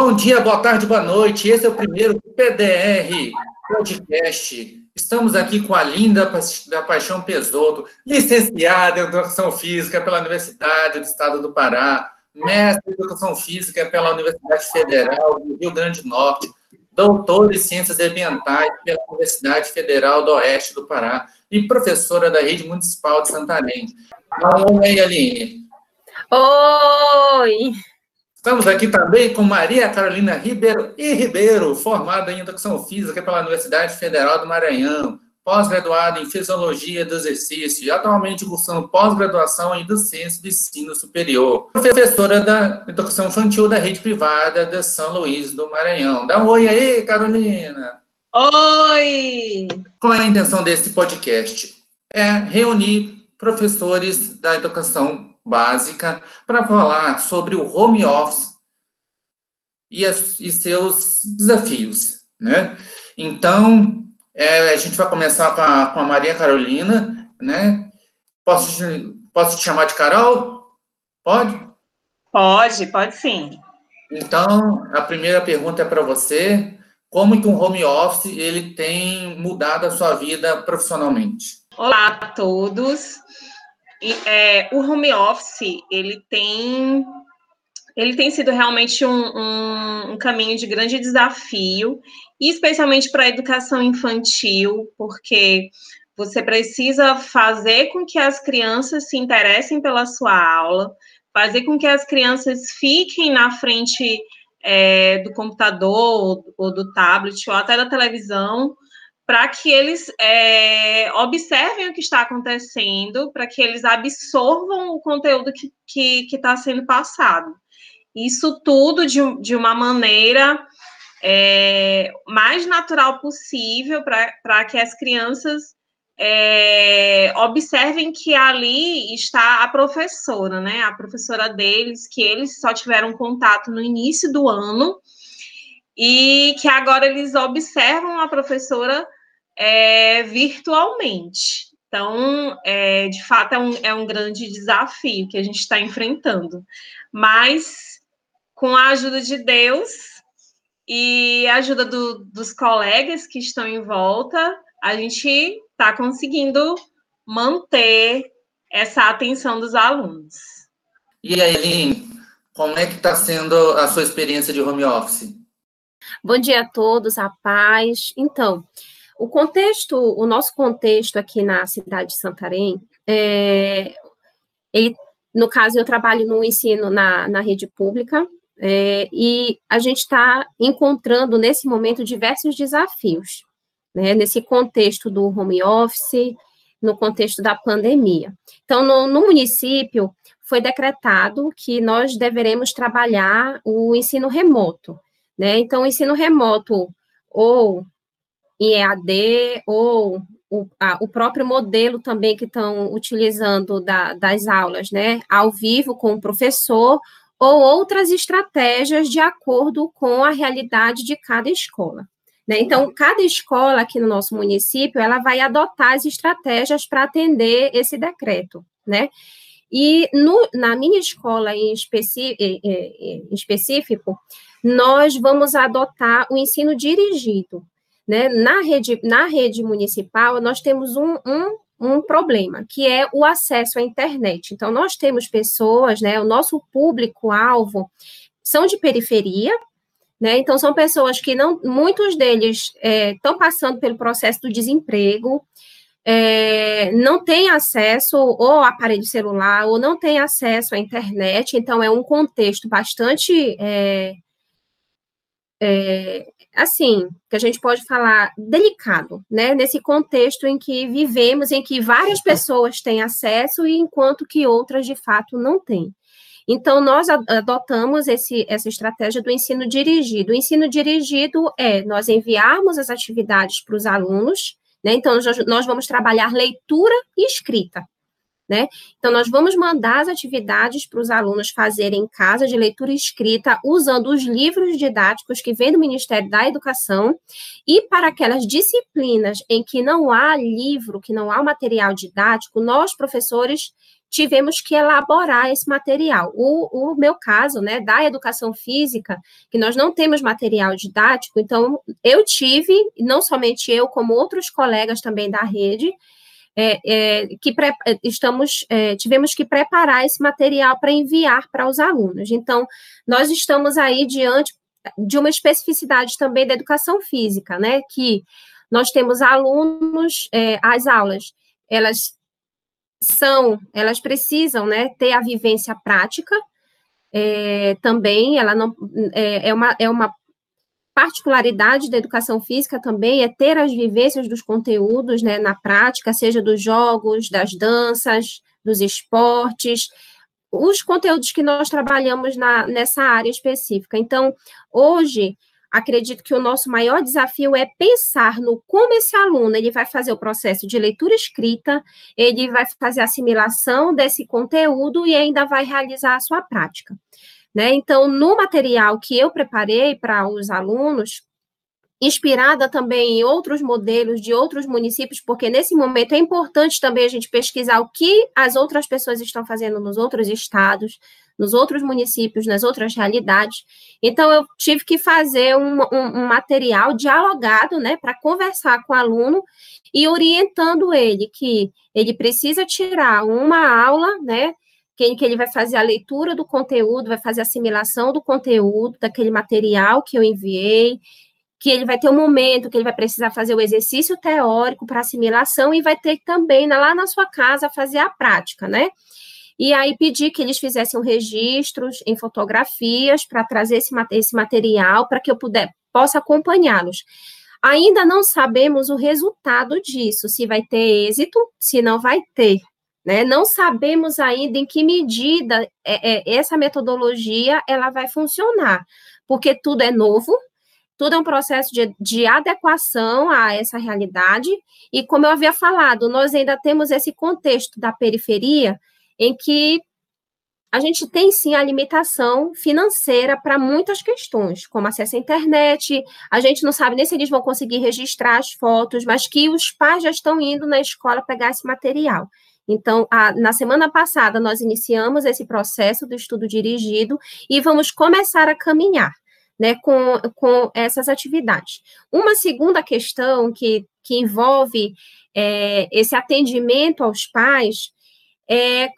Bom dia, boa tarde, boa noite. Esse é o primeiro PDR Podcast. Estamos aqui com a Linda da Paixão Pesoto, licenciada em Educação Física pela Universidade do Estado do Pará, mestre em Educação Física pela Universidade Federal do Rio Grande do Norte, doutor em Ciências Ambientais pela Universidade Federal do Oeste do Pará e professora da Rede Municipal de Santarém. Oi, Aline. Oi! Estamos aqui também com Maria Carolina Ribeiro e Ribeiro, formada em Educação Física pela Universidade Federal do Maranhão, pós-graduada em Fisiologia do Exercício e atualmente cursando pós-graduação em Docência do Ensino Superior. Professora da Educação Infantil da Rede Privada de São Luís do Maranhão. Dá um oi aí, Carolina! Oi! Qual é a intenção desse podcast? É reunir professores da educação básica para falar sobre o home office e, as, e seus desafios, né? Então, é, a gente vai começar com a, com a, Maria Carolina, né? Posso, posso te chamar de Carol? Pode? Pode, pode sim. Então, a primeira pergunta é para você. Como que um home office ele tem mudado a sua vida profissionalmente? Olá a todos. E, é, o home office, ele tem, ele tem sido realmente um, um, um caminho de grande desafio, especialmente para a educação infantil, porque você precisa fazer com que as crianças se interessem pela sua aula, fazer com que as crianças fiquem na frente é, do computador ou do tablet ou até da televisão para que eles é, observem o que está acontecendo, para que eles absorvam o conteúdo que está sendo passado. Isso tudo de, de uma maneira é, mais natural possível para que as crianças é, observem que ali está a professora, né? A professora deles, que eles só tiveram contato no início do ano e que agora eles observam a professora é, virtualmente. Então, é, de fato, é um, é um grande desafio que a gente está enfrentando. Mas, com a ajuda de Deus e a ajuda do, dos colegas que estão em volta, a gente está conseguindo manter essa atenção dos alunos. E aí, Aline, como é que está sendo a sua experiência de home office? Bom dia a todos, a paz. Então, o contexto, o nosso contexto aqui na cidade de Santarém, é, ele, no caso, eu trabalho no ensino na, na rede pública, é, e a gente está encontrando, nesse momento, diversos desafios, né, nesse contexto do home office, no contexto da pandemia. Então, no, no município, foi decretado que nós deveremos trabalhar o ensino remoto, né, então, o ensino remoto ou em EAD ou o, a, o próprio modelo também que estão utilizando da, das aulas, né, ao vivo com o professor, ou outras estratégias de acordo com a realidade de cada escola. Né? Então, cada escola aqui no nosso município, ela vai adotar as estratégias para atender esse decreto, né? E no, na minha escola em, em específico, nós vamos adotar o ensino dirigido, né? Na, rede, na rede municipal, nós temos um, um, um problema, que é o acesso à internet. Então, nós temos pessoas, né? O nosso público-alvo são de periferia, né? Então, são pessoas que não, muitos deles estão é, passando pelo processo do desemprego, é, não têm acesso ou aparelho celular, ou não têm acesso à internet, então é um contexto bastante é, é, assim, que a gente pode falar delicado, né? Nesse contexto em que vivemos, em que várias pessoas têm acesso e enquanto que outras de fato não têm. Então, nós adotamos esse, essa estratégia do ensino dirigido. O ensino dirigido é nós enviarmos as atividades para os alunos, né? Então, nós vamos trabalhar leitura e escrita né? Então, nós vamos mandar as atividades para os alunos fazerem em casa de leitura escrita, usando os livros didáticos que vêm do Ministério da Educação, e para aquelas disciplinas em que não há livro, que não há material didático, nós, professores, tivemos que elaborar esse material. O, o meu caso, né, da educação física, que nós não temos material didático, então eu tive, não somente eu, como outros colegas também da rede, é, é, que pre, estamos, é, tivemos que preparar esse material para enviar para os alunos. Então, nós estamos aí diante de uma especificidade também da educação física, né, que nós temos alunos, é, as aulas, elas são, elas precisam, né, ter a vivência prática, é, também, ela não, é, é, uma, é uma particularidade da educação física também é ter as vivências dos conteúdos, né, na prática, seja dos jogos, das danças, dos esportes, os conteúdos que nós trabalhamos na, nessa área específica. Então, hoje, acredito que o nosso maior desafio é pensar no como esse aluno ele vai fazer o processo de leitura escrita, ele vai fazer a assimilação desse conteúdo e ainda vai realizar a sua prática. Né? Então, no material que eu preparei para os alunos, inspirada também em outros modelos de outros municípios, porque nesse momento é importante também a gente pesquisar o que as outras pessoas estão fazendo nos outros estados, nos outros municípios, nas outras realidades. Então, eu tive que fazer um, um, um material dialogado, né, para conversar com o aluno e orientando ele que ele precisa tirar uma aula, né, que, que ele vai fazer a leitura do conteúdo, vai fazer a assimilação do conteúdo, daquele material que eu enviei, que ele vai ter um momento que ele vai precisar fazer o exercício teórico para assimilação e vai ter também lá na sua casa fazer a prática, né? E aí pedi que eles fizessem registros em fotografias para trazer esse, esse material para que eu puder, possa acompanhá-los. Ainda não sabemos o resultado disso, se vai ter êxito, se não vai ter. Né? Não sabemos ainda em que medida é, é, essa metodologia ela vai funcionar, porque tudo é novo, tudo é um processo de, de, adequação a essa realidade, e como eu havia falado, nós ainda temos esse contexto da periferia, em que a gente tem sim a limitação financeira para muitas questões, como acesso à internet, a gente não sabe nem se eles vão conseguir registrar as fotos, mas que os pais já estão indo na escola pegar esse material. Então, a, na semana passada, nós iniciamos esse processo do estudo dirigido e vamos começar a caminhar né, com, com essas atividades. Uma segunda questão que, que envolve é, esse atendimento aos pais é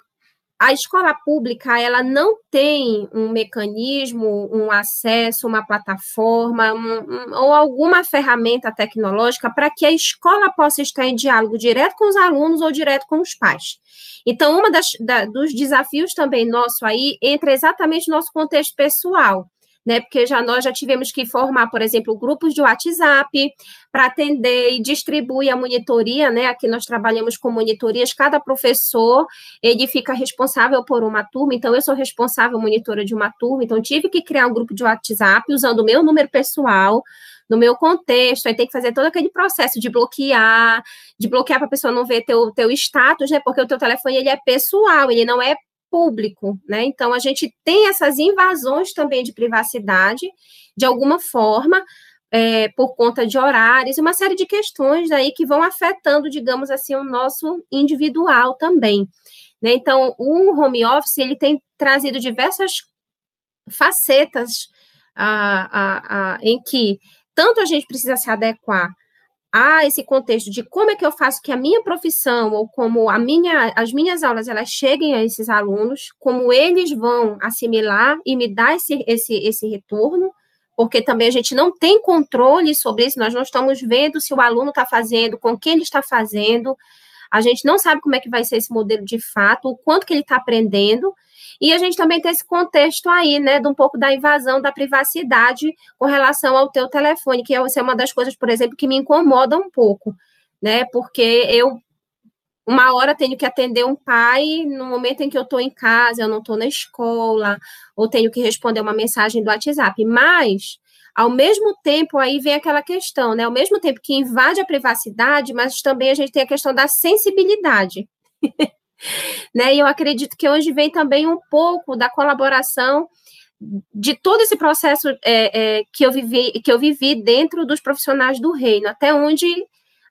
a escola pública ela não tem um mecanismo, um acesso, uma plataforma um, ou alguma ferramenta tecnológica para que a escola possa estar em diálogo direto com os alunos ou direto com os pais. Então, um da, dos desafios também nosso aí entra exatamente no nosso contexto pessoal né? Porque já nós já tivemos que formar, por exemplo, grupos de WhatsApp para atender e distribuir a monitoria, né? Aqui nós trabalhamos com monitorias, cada professor ele fica responsável por uma turma, então eu sou responsável monitora de uma turma, então tive que criar um grupo de WhatsApp usando o meu número pessoal, no meu contexto, aí tem que fazer todo aquele processo de bloquear, de bloquear para a pessoa não ver teu, teu status, né? Porque o teu telefone ele é pessoal, ele não é público, né? Então, a gente tem essas invasões também de privacidade, de alguma forma, é, por conta de horários, uma série de questões aí que vão afetando, digamos assim, o nosso individual também. Né? Então, o home office, ele tem trazido diversas facetas a, a, a, em que tanto a gente precisa se adequar a esse contexto de como é que eu faço que a minha profissão ou como a minha, as minhas aulas elas cheguem a esses alunos, como eles vão assimilar e me dar esse, esse, esse retorno, porque também a gente não tem controle sobre isso, nós não estamos vendo se o aluno está fazendo, com quem ele está fazendo, a gente não sabe como é que vai ser esse modelo de fato, o quanto que ele está aprendendo, e a gente também tem esse contexto aí, né, de um pouco da invasão da privacidade com relação ao teu telefone, que é, é uma das coisas, por exemplo, que me incomoda um pouco, né, porque eu uma hora tenho que atender um pai no momento em que eu estou em casa, eu não estou na escola, ou tenho que responder uma mensagem do WhatsApp, mas ao mesmo tempo, aí vem aquela questão, né? Ao mesmo tempo que invade a privacidade, mas também a gente tem a questão da sensibilidade. né? E eu acredito que hoje vem também um pouco da colaboração de todo esse processo é, é, que, eu vivi, que eu vivi dentro dos profissionais do reino, até onde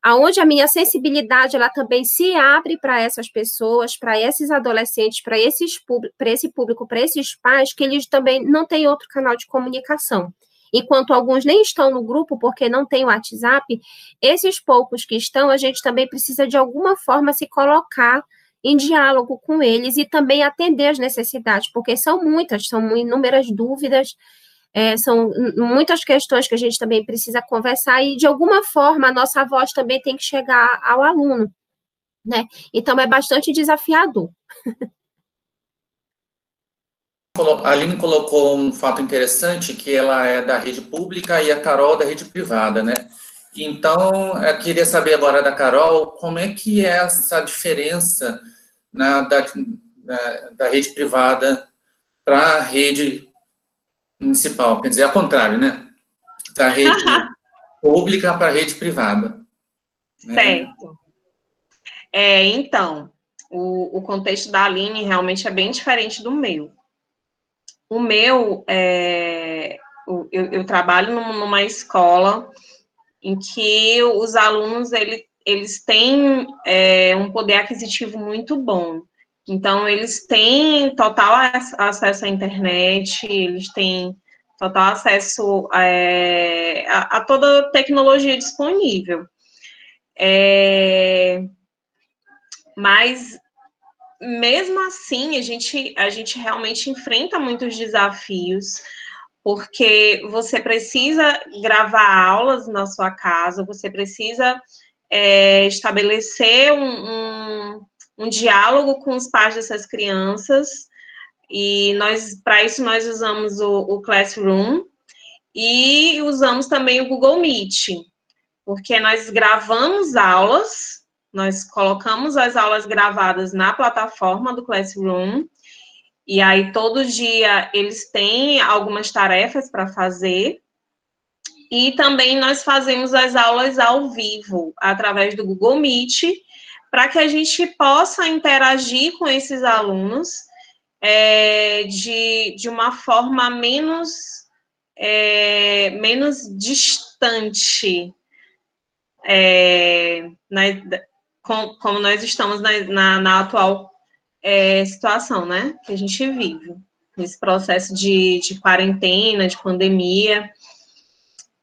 aonde a minha sensibilidade ela também se abre para essas pessoas, para esses adolescentes, para esses para esse público, para esses pais que eles também não têm outro canal de comunicação. Enquanto alguns nem estão no grupo porque não tem o WhatsApp, esses poucos que estão, a gente também precisa de alguma forma se colocar em diálogo com eles e também atender as necessidades, porque são muitas, são inúmeras dúvidas, é, são muitas questões que a gente também precisa conversar e, de alguma forma, a nossa voz também tem que chegar ao aluno, né? Então, é bastante desafiador. A Aline colocou um fato interessante, que ela é da rede pública e a Carol da rede privada, né? Então, eu queria saber agora da Carol, como é que é essa diferença na, da, da, da rede privada para a rede municipal, quer dizer, ao contrário, né? Da rede pública para a rede privada. Né? Certo. É, então, o, o contexto da Aline realmente é bem diferente do meu. O meu, é, eu, eu, trabalho numa escola em que os alunos ele, eles têm é, um poder aquisitivo muito bom. Então, eles têm total acesso à internet, eles têm total acesso é, a, a, toda tecnologia disponível. É, mas, mesmo assim, a gente, a gente realmente enfrenta muitos desafios, porque você precisa gravar aulas na sua casa, você precisa é, estabelecer um, um um diálogo com os pais dessas crianças, e nós, para isso, nós usamos o, o Classroom e usamos também o Google Meet, porque nós gravamos aulas, nós colocamos as aulas gravadas na plataforma do Classroom, e aí todo dia eles têm algumas tarefas para fazer, e também nós fazemos as aulas ao vivo, através do Google Meet, para que a gente possa interagir com esses alunos é, de, de uma forma menos, é, menos distante, é, na, com, como nós estamos na, na, na atual é, situação, né, que a gente vive, nesse processo de, de quarentena, de pandemia.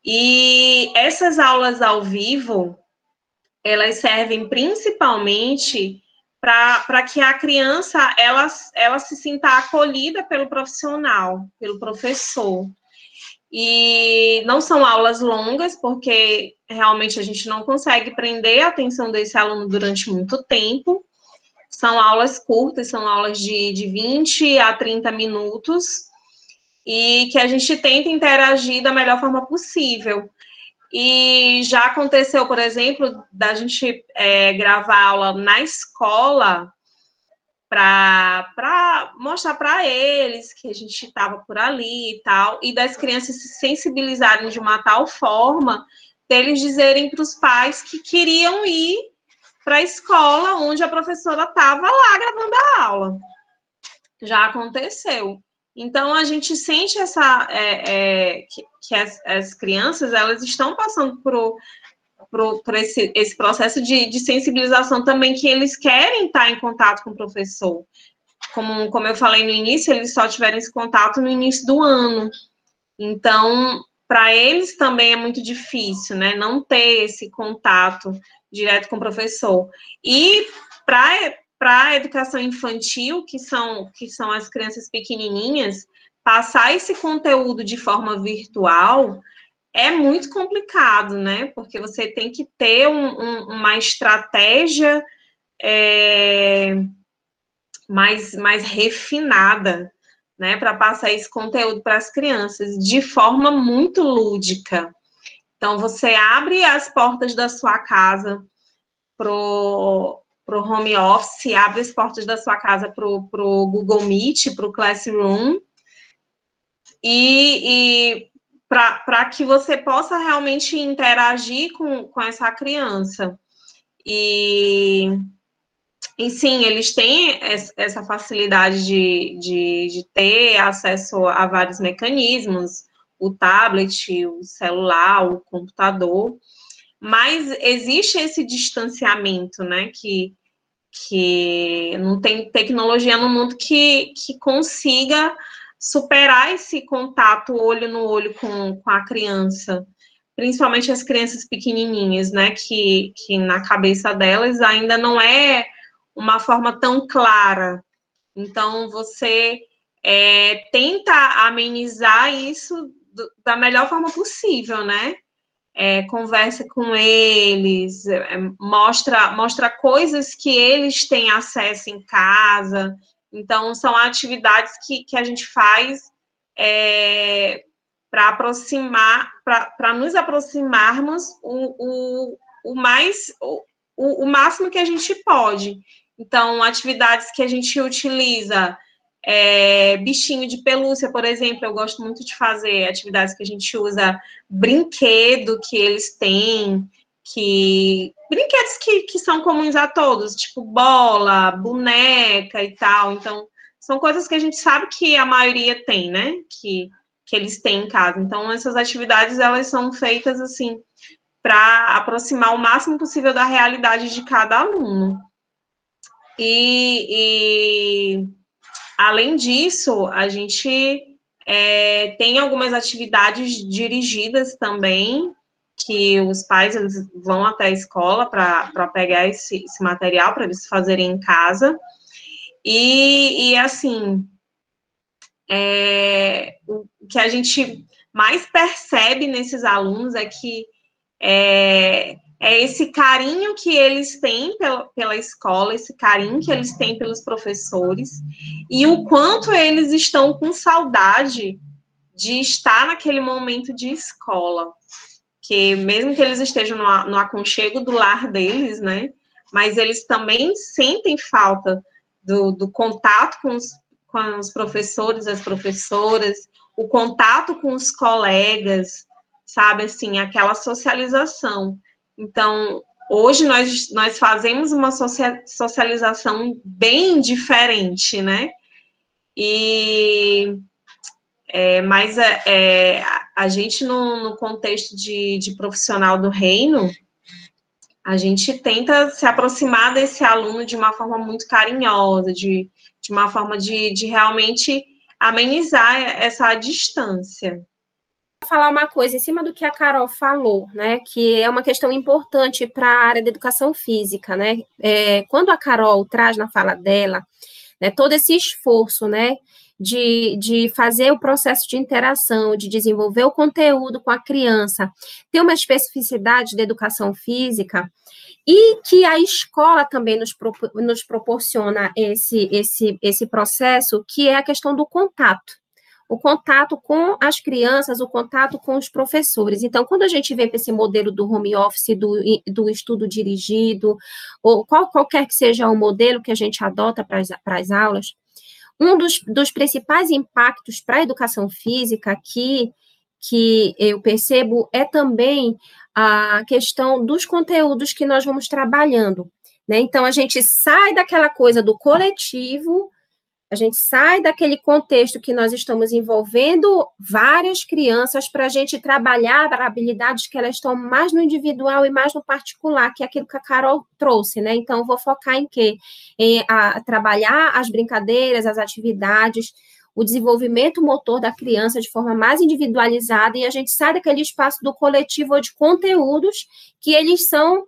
E essas aulas ao vivo, elas servem principalmente para que a criança ela, ela se sinta acolhida pelo profissional, pelo professor. E não são aulas longas, porque realmente a gente não consegue prender a atenção desse aluno durante muito tempo. São aulas curtas, são aulas de, de 20 a 30 minutos, e que a gente tenta interagir da melhor forma possível. E já aconteceu, por exemplo, da gente é, gravar aula na escola para mostrar para eles que a gente estava por ali e tal, e das crianças se sensibilizarem de uma tal forma deles dizerem para os pais que queriam ir para a escola onde a professora estava lá gravando a aula. Já aconteceu. Então, a gente sente essa, é, é, que, que as, as, crianças, elas estão passando por, por, por esse, esse processo de, de, sensibilização também, que eles querem estar em contato com o professor. Como, como eu falei no início, eles só tiveram esse contato no início do ano. Então, para eles também é muito difícil, né? Não ter esse contato direto com o professor. E para para a educação infantil, que são, que são as crianças pequenininhas, passar esse conteúdo de forma virtual é muito complicado, né? Porque você tem que ter um, um, uma estratégia é, mais, mais refinada, né? Para passar esse conteúdo para as crianças de forma muito lúdica. Então, você abre as portas da sua casa pro para o home office, abre as portas da sua casa para o Google Meet, para o Classroom, e, e para que você possa realmente interagir com, com essa criança. E, e sim, eles têm essa facilidade de, de, de ter acesso a vários mecanismos, o tablet, o celular, o computador, mais existe esse distanciamento, né? Que, que não tem tecnologia no mundo que, que consiga superar esse contato olho no olho com, com a criança, principalmente as crianças pequenininhas, né, que, que na cabeça delas ainda não é uma forma tão clara. Então, você é, tenta amenizar isso do, da melhor forma possível, né? É, conversa com eles, é, mostra, mostra coisas que eles têm acesso em casa. Então, são atividades que, que a gente faz é, para aproximar, para nos aproximarmos o, o, o mais o, o, máximo que a gente pode. Então, atividades que a gente utiliza, é, bichinho de pelúcia, por exemplo, eu gosto muito de fazer atividades que a gente usa brinquedo que eles têm, que brinquedos que, que são comuns a todos, tipo bola, boneca e tal. Então, são coisas que a gente sabe que a maioria tem, né? Que, que eles têm em casa. Então, essas atividades, elas são feitas, assim, para aproximar o máximo possível da realidade de cada aluno. E, e além disso, a gente é, tem algumas atividades dirigidas também, que os pais eles vão até a escola para pegar esse, esse material para eles fazerem em casa. E, e assim, é, o que a gente mais percebe nesses alunos é que é, é esse carinho que eles têm pela, pela escola, esse carinho que eles têm pelos professores, e o quanto eles estão com saudade de estar naquele momento de escola que mesmo que eles estejam no, no aconchego do lar deles, né, mas eles também sentem falta do, do contato com os, com os professores, as professoras, o contato com os colegas, sabe, assim, aquela socialização. Então, hoje nós, nós fazemos uma socialização bem diferente, né? E é, mas é, é, a gente, no, no contexto de, de, profissional do reino, a gente tenta se aproximar desse aluno de uma forma muito carinhosa, de, de uma forma de, de realmente amenizar essa distância falar uma coisa em cima do que a Carol falou, né? Que é uma questão importante para a área da educação física, né? É, quando a Carol traz na fala dela, né, todo esse esforço, né? de, de fazer o processo de interação, de desenvolver o conteúdo com a criança, tem uma especificidade da educação física, e que a escola também nos, nos proporciona esse, esse, esse processo, que é a questão do contato o contato com as crianças, o contato com os professores. Então, quando a gente vê esse modelo do home office, do, do estudo dirigido, ou qual, qualquer que seja o modelo que a gente adota para as aulas, um dos, dos principais impactos para a educação física aqui, que eu percebo, é também a questão dos conteúdos que nós vamos trabalhando. Né? Então, a gente sai daquela coisa do coletivo a gente sai daquele contexto que nós estamos envolvendo várias crianças para a gente trabalhar habilidades que elas estão mais no individual e mais no particular, que é aquilo que a Carol trouxe, né? Então, vou focar em quê? Em a, trabalhar as brincadeiras, as atividades, o desenvolvimento motor da criança de forma mais individualizada, e a gente sai daquele espaço do coletivo ou de conteúdos que eles são,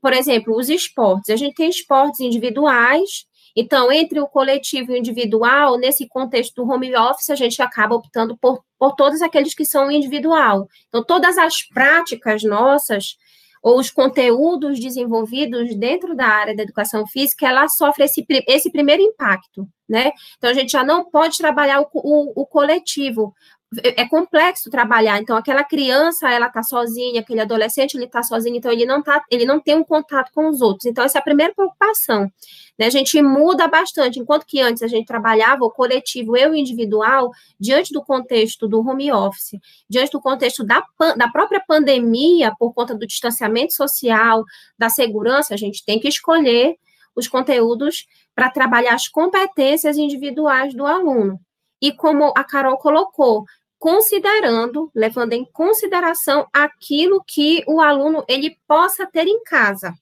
por exemplo, os esportes. A gente tem esportes individuais então, entre o coletivo e o individual, nesse contexto do home office, a gente acaba optando por, por todos aqueles que são individual. Então, todas as práticas nossas, ou os conteúdos desenvolvidos dentro da área da educação física, ela sofre esse, esse primeiro impacto, né? Então, a gente já não pode trabalhar o, o, o coletivo, é complexo trabalhar. Então, aquela criança, ela está sozinha, aquele adolescente, ele está sozinho, então ele não tá, ele não tem um contato com os outros. Então, essa é a primeira preocupação. Né? A gente muda bastante, enquanto que antes a gente trabalhava o coletivo, eu individual, diante do contexto do home office, diante do contexto da, da própria pandemia, por conta do distanciamento social, da segurança, a gente tem que escolher os conteúdos para trabalhar as competências individuais do aluno. E como a Carol colocou, considerando, levando em consideração aquilo que o aluno ele possa ter em casa.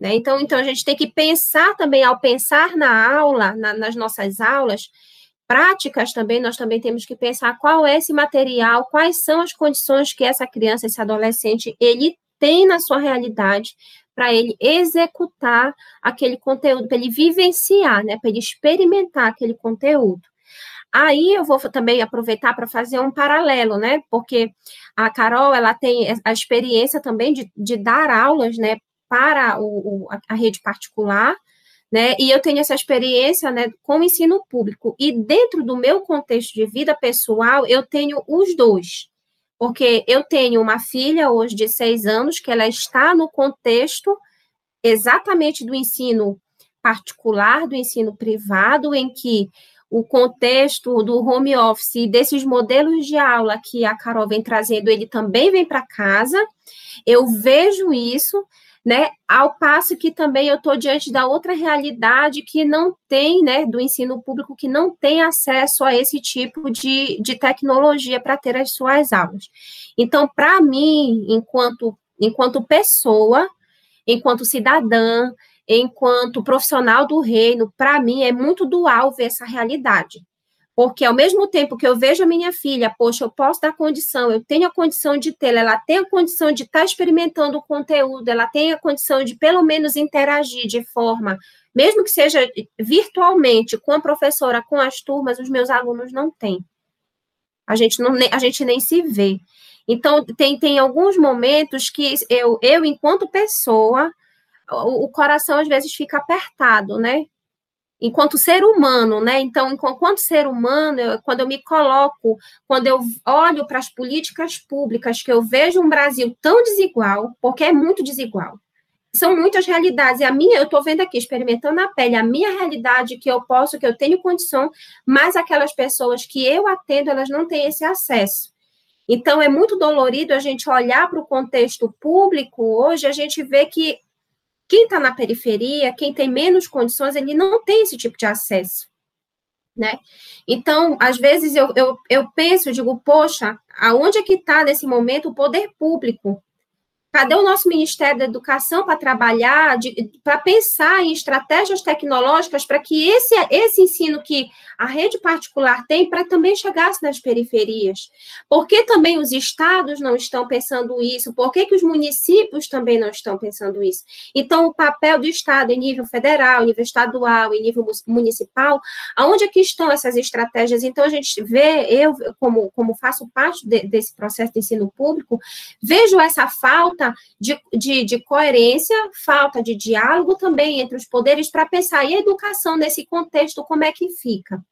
Né? Então, então, a gente tem que pensar também, ao pensar na aula, na, nas nossas aulas, práticas também, nós também temos que pensar qual é esse material, quais são as condições que essa criança, esse adolescente, ele tem na sua realidade para ele executar aquele conteúdo, para ele vivenciar, né, para ele experimentar aquele conteúdo. Aí eu vou também aproveitar para fazer um paralelo, né? Porque a Carol ela tem a experiência também de, de dar aulas, né, para o, o, a rede particular, né? E eu tenho essa experiência, né, com ensino público. E dentro do meu contexto de vida pessoal, eu tenho os dois. Porque eu tenho uma filha hoje de seis anos que ela está no contexto exatamente do ensino particular, do ensino privado, em que o contexto do home office e desses modelos de aula que a Carol vem trazendo, ele também vem para casa. Eu vejo isso, né? Ao passo que também eu estou diante da outra realidade que não tem, né, do ensino público, que não tem acesso a esse tipo de, de tecnologia para ter as suas aulas. Então, para mim, enquanto, enquanto pessoa, enquanto cidadã, enquanto profissional do reino, para mim é muito dual ver essa realidade. Porque ao mesmo tempo que eu vejo a minha filha, poxa, eu posso dar condição, eu tenho a condição de tê-la, ela tem a condição de estar tá experimentando o conteúdo, ela tem a condição de pelo menos interagir de forma, mesmo que seja virtualmente, com a professora, com as turmas, os meus alunos não têm. A gente, não, a gente nem se vê. Então, tem, tem alguns momentos que eu, eu enquanto pessoa, o, coração às vezes fica apertado, né? enquanto ser humano, né? Então, enquanto ser humano, eu, quando eu me coloco, quando eu olho para as políticas públicas, que eu vejo um Brasil tão desigual, porque é muito desigual. São muitas realidades. E a minha, eu estou vendo aqui, experimentando na pele, a minha realidade que eu posso, que eu tenho condição, mas aquelas pessoas que eu atendo, elas não têm esse acesso. Então, é muito dolorido a gente olhar para o contexto público hoje, a gente vê que quem está na periferia, quem tem menos condições, ele não tem esse tipo de acesso, né? Então, às vezes eu, eu, eu penso, digo, poxa, aonde é que está nesse momento o poder público Cadê o nosso Ministério da Educação para trabalhar, para pensar em estratégias tecnológicas para que esse, esse ensino que a rede particular tem para também chegasse nas periferias? Por que também os estados não estão pensando isso? Por que, que os municípios também não estão pensando isso? Então, o papel do Estado em nível federal, em nível estadual, em nível municipal, aonde é que estão essas estratégias? Então, a gente vê, eu, como, como faço parte de, desse processo de ensino público, vejo essa falta falta de, de, de coerência, falta de diálogo também entre os poderes para pensar e a educação nesse contexto, como é que fica?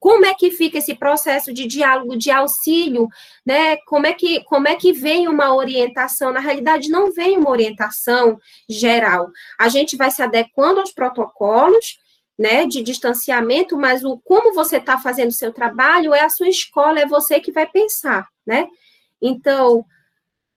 Como é que fica esse processo de diálogo, de auxílio, né? Como é que como é que vem uma orientação? Na realidade, não vem uma orientação geral. A gente vai se adequando aos protocolos, né, de distanciamento, mas o como você está fazendo o seu trabalho é a sua escola, é você que vai pensar, né? Então,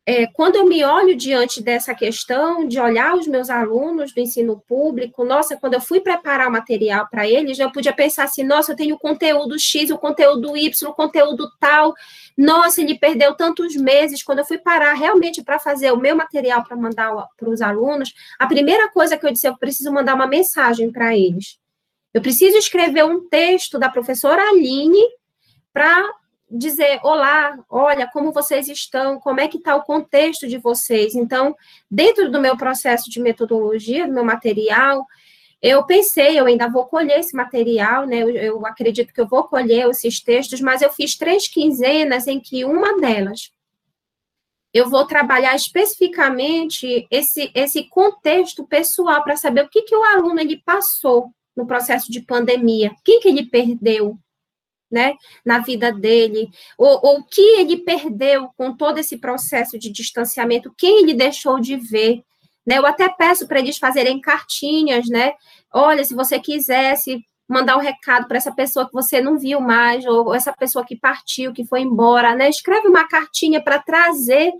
é, quando eu me olho diante dessa questão de olhar os meus alunos do ensino público, nossa, quando eu fui preparar o material para eles, eu podia pensar assim, nossa, eu tenho o conteúdo X, o conteúdo Y, o conteúdo tal, nossa, ele perdeu tantos meses. Quando eu fui parar realmente para fazer o meu material para mandar para os alunos, a primeira coisa que eu disse, eu preciso mandar uma mensagem para eles. Eu preciso escrever um texto da professora Aline para dizer, olá, olha, como vocês estão, como é que está o contexto de vocês. Então, dentro do meu processo de metodologia, do meu material, eu pensei, eu ainda vou colher esse material, né? Eu, eu, acredito que eu vou colher esses textos, mas eu fiz três quinzenas em que uma delas eu vou trabalhar especificamente esse, esse contexto pessoal para saber o que, que o aluno ele passou no processo de pandemia, o que, que ele perdeu, né, na vida dele, ou o que ele perdeu com todo esse processo de distanciamento, quem ele deixou de ver, né? Eu até peço para eles fazerem cartinhas, né? Olha, se você quisesse mandar um recado para essa pessoa que você não viu mais, ou essa pessoa que partiu, que foi embora, né? Escreve uma cartinha para trazer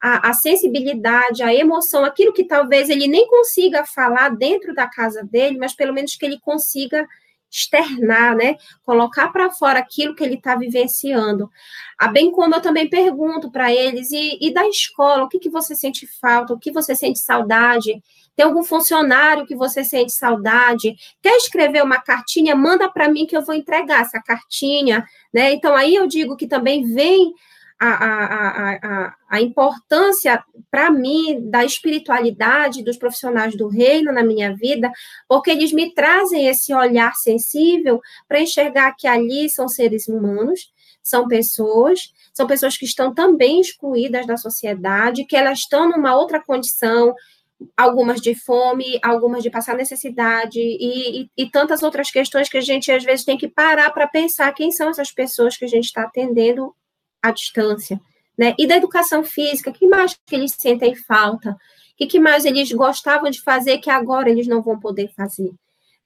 a, a, sensibilidade, a emoção, aquilo que talvez ele nem consiga falar dentro da casa dele, mas pelo menos que ele consiga externar, né? Colocar para fora aquilo que ele está vivenciando. Ah, bem como eu também pergunto para eles, e, e, da escola, o que, que você sente falta, o que você sente saudade? Tem algum funcionário que você sente saudade? Quer escrever uma cartinha? Manda para mim que eu vou entregar essa cartinha, né? Então, aí eu digo que também vem a, a, a, a importância, para mim, da espiritualidade dos profissionais do reino na minha vida, porque eles me trazem esse olhar sensível para enxergar que ali são seres humanos, são pessoas, são pessoas que estão também excluídas da sociedade, que elas estão numa outra condição, algumas de fome, algumas de passar necessidade e, e, e, tantas outras questões que a gente às vezes tem que parar para pensar quem são essas pessoas que a gente está atendendo à distância, né? E da educação física, que mais que eles sentem falta? Que, que mais eles gostavam de fazer que agora eles não vão poder fazer?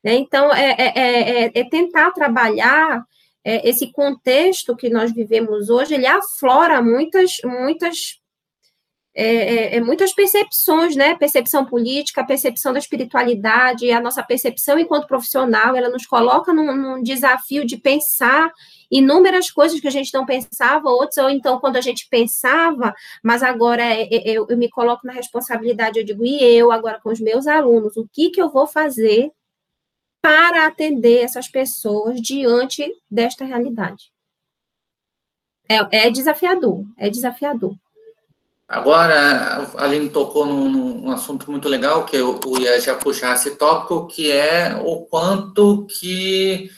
Né? Então, é, é, é, é tentar trabalhar esse contexto que nós vivemos hoje, ele aflora muitas, muitas é, é, é, muitas percepções, né? Percepção política, percepção da espiritualidade, a nossa percepção enquanto profissional, ela nos coloca num, num, desafio de pensar inúmeras coisas que a gente não pensava, outras, ou então quando a gente pensava, mas agora é, é, eu, eu me coloco na responsabilidade, eu digo, e eu agora com os meus alunos, o que, que eu vou fazer para atender essas pessoas diante desta realidade? É, é desafiador, é desafiador. Agora, a Aline tocou num, num, assunto muito legal, que eu, eu ia já puxar esse tópico, que é o quanto que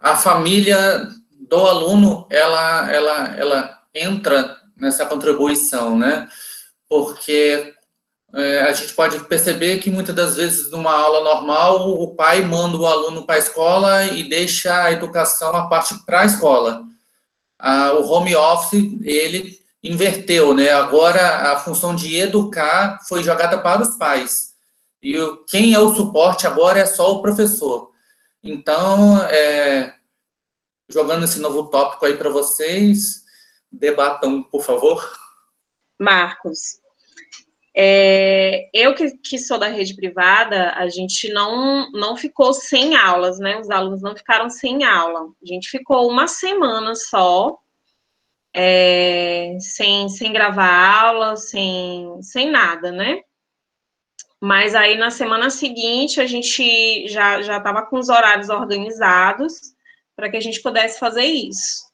a família do aluno, ela, ela, ela entra nessa contribuição, né? Porque é, a gente pode perceber que muitas das vezes numa aula normal o pai manda o aluno para a escola e deixa a educação a parte para a escola. Ah, o home office ele inverteu, né? Agora a função de educar foi jogada para os pais. E quem é o suporte agora é só o professor. Então, é, jogando esse novo tópico aí para vocês, debatam, por favor. Marcos, é, eu que, que, sou da rede privada, a gente não, não ficou sem aulas, né? Os alunos não ficaram sem aula. A gente ficou uma semana só é, sem, sem gravar aula, sem, sem nada, né? Mas aí na semana seguinte a gente já estava com os horários organizados para que a gente pudesse fazer isso.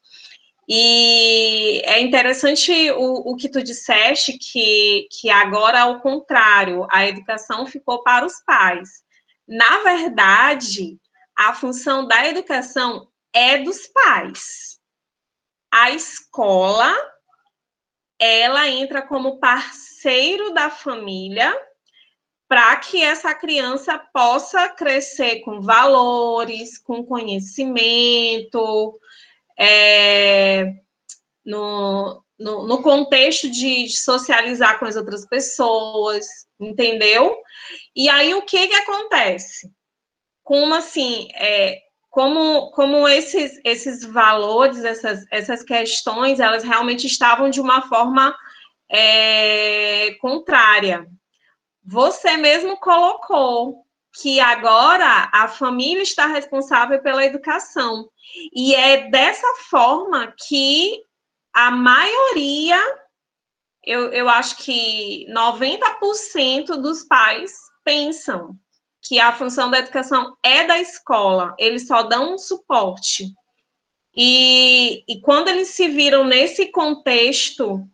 E é interessante o, o que tu disseste, que, que agora, ao contrário, a educação ficou para os pais. Na verdade, a função da educação é dos pais a escola ela entra como parceiro da família para que essa criança possa crescer com valores, com conhecimento, é, no, no, no, contexto de socializar com as outras pessoas, entendeu? E aí o que que acontece? Como assim, é, como, como esses, esses valores, essas, essas questões, elas realmente estavam de uma forma é, contrária. Você mesmo colocou que agora a família está responsável pela educação. E é dessa forma que a maioria, eu, eu acho que 90% dos pais pensam que a função da educação é da escola, eles só dão um suporte. E, e quando eles se viram nesse contexto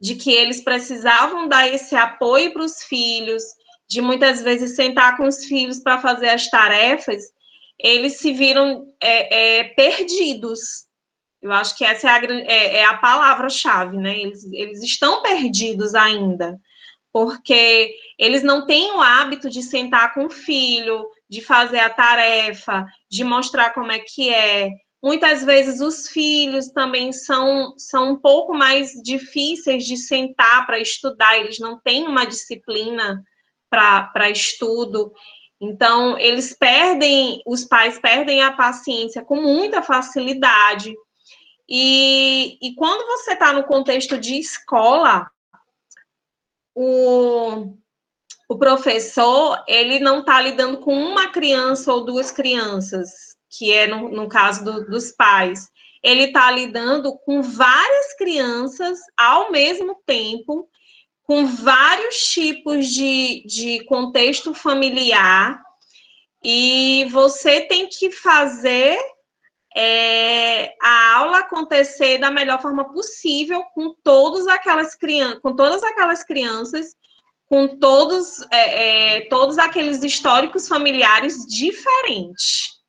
de que eles precisavam dar esse apoio para os filhos, de muitas vezes sentar com os filhos para fazer as tarefas, eles se viram é, é, perdidos. Eu acho que essa é a, é, é a palavra-chave, né? Eles, eles estão perdidos ainda porque eles não têm o hábito de sentar com o filho, de fazer a tarefa, de mostrar como é que é. Muitas vezes os filhos também são, são um pouco mais difíceis de sentar para estudar, eles não têm uma disciplina para estudo. Então, eles perdem, os pais perdem a paciência com muita facilidade. E, e quando você está no contexto de escola, o, o professor, ele não está lidando com uma criança ou duas crianças, que é no, no caso do, dos pais. Ele está lidando com várias crianças ao mesmo tempo, com vários tipos de, de contexto familiar, e você tem que fazer é, a aula acontecer da melhor forma possível com todas aquelas crianças, com todas aquelas crianças, com todos, é, é, todos aqueles históricos familiares diferentes.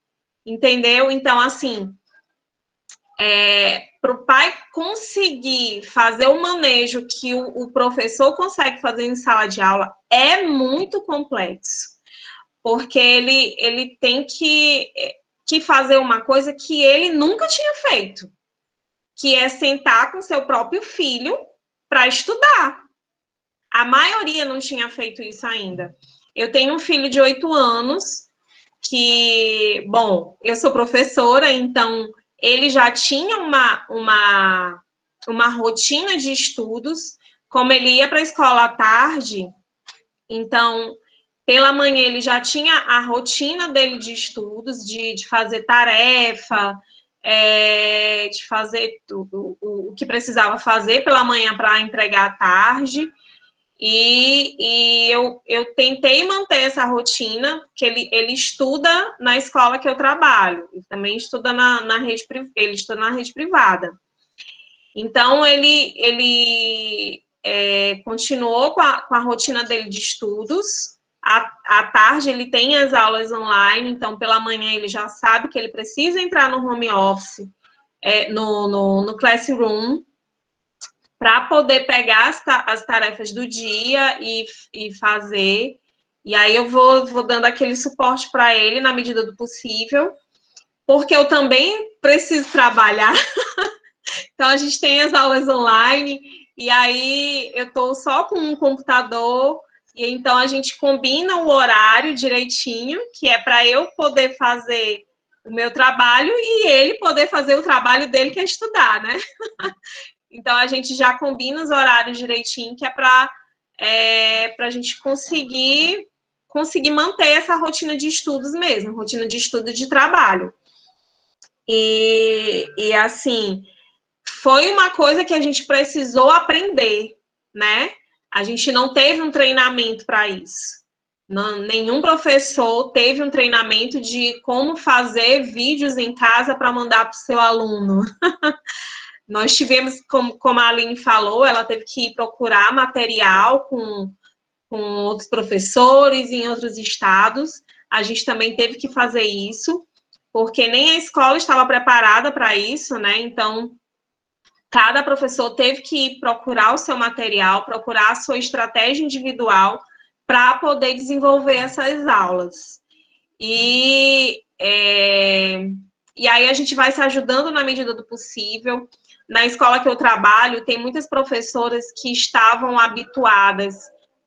Entendeu? Então, assim, é, para o pai conseguir fazer o manejo que o, o, professor consegue fazer em sala de aula é muito complexo, porque ele, ele tem que que fazer uma coisa que ele nunca tinha feito, que é sentar com seu próprio filho para estudar. A maioria não tinha feito isso ainda. Eu tenho um filho de oito anos que, bom, eu sou professora, então ele já tinha uma, uma, uma rotina de estudos, como ele ia para a escola à tarde, então pela manhã ele já tinha a rotina dele de estudos, de, de fazer tarefa, é, de fazer tudo o, o, que precisava fazer pela manhã para entregar à tarde. E, e eu, eu tentei manter essa rotina, que ele, ele estuda na escola que eu trabalho, e também estuda na, na rede, ele estuda na rede privada. Então, ele, ele é, continuou com a, com a rotina dele de estudos, à, à tarde ele tem as aulas online, então pela manhã ele já sabe que ele precisa entrar no home office, é, no, no, no classroom, para poder pegar as, as, tarefas do dia e, e fazer. E aí eu vou, vou dando aquele suporte para ele na medida do possível, porque eu também preciso trabalhar. então a gente tem as aulas online, e aí eu estou só com um computador e então a gente combina o horário direitinho, que é para eu poder fazer o meu trabalho e ele poder fazer o trabalho dele, que é estudar, né? então a gente já combina os horários direitinho, que é para é, a gente conseguir conseguir manter essa rotina de estudos mesmo, rotina de estudo de trabalho. E, e assim, foi uma coisa que a gente precisou aprender, né? A gente não teve um treinamento para isso. Não, nenhum professor teve um treinamento de como fazer vídeos em casa para mandar para o seu aluno. Nós tivemos, como, como a Aline falou, ela teve que procurar material com, com outros professores em outros estados. A gente também teve que fazer isso, porque nem a escola estava preparada para isso, né? Então, Cada professor teve que procurar o seu material, procurar a sua estratégia individual para poder desenvolver essas aulas. E, é, e aí a gente vai se ajudando na medida do possível. Na escola que eu trabalho, tem muitas professoras que estavam habituadas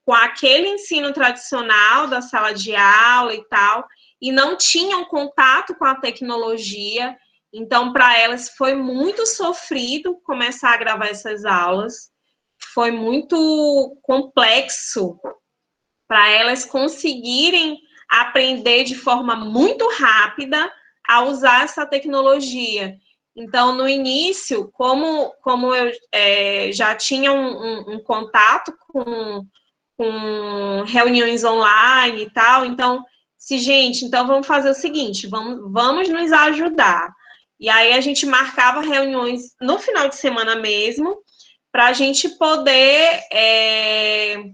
com aquele ensino tradicional da sala de aula e tal, e não tinham contato com a tecnologia, então, para elas foi muito sofrido começar a gravar essas aulas, foi muito complexo para elas conseguirem aprender de forma muito rápida a usar essa tecnologia. Então, no início, como, como eu é, já tinha um, um, um contato com, com reuniões online e tal, então, se, gente, então vamos fazer o seguinte, vamos, vamos nos ajudar. E aí a gente marcava reuniões no final de semana mesmo, para a gente poder é,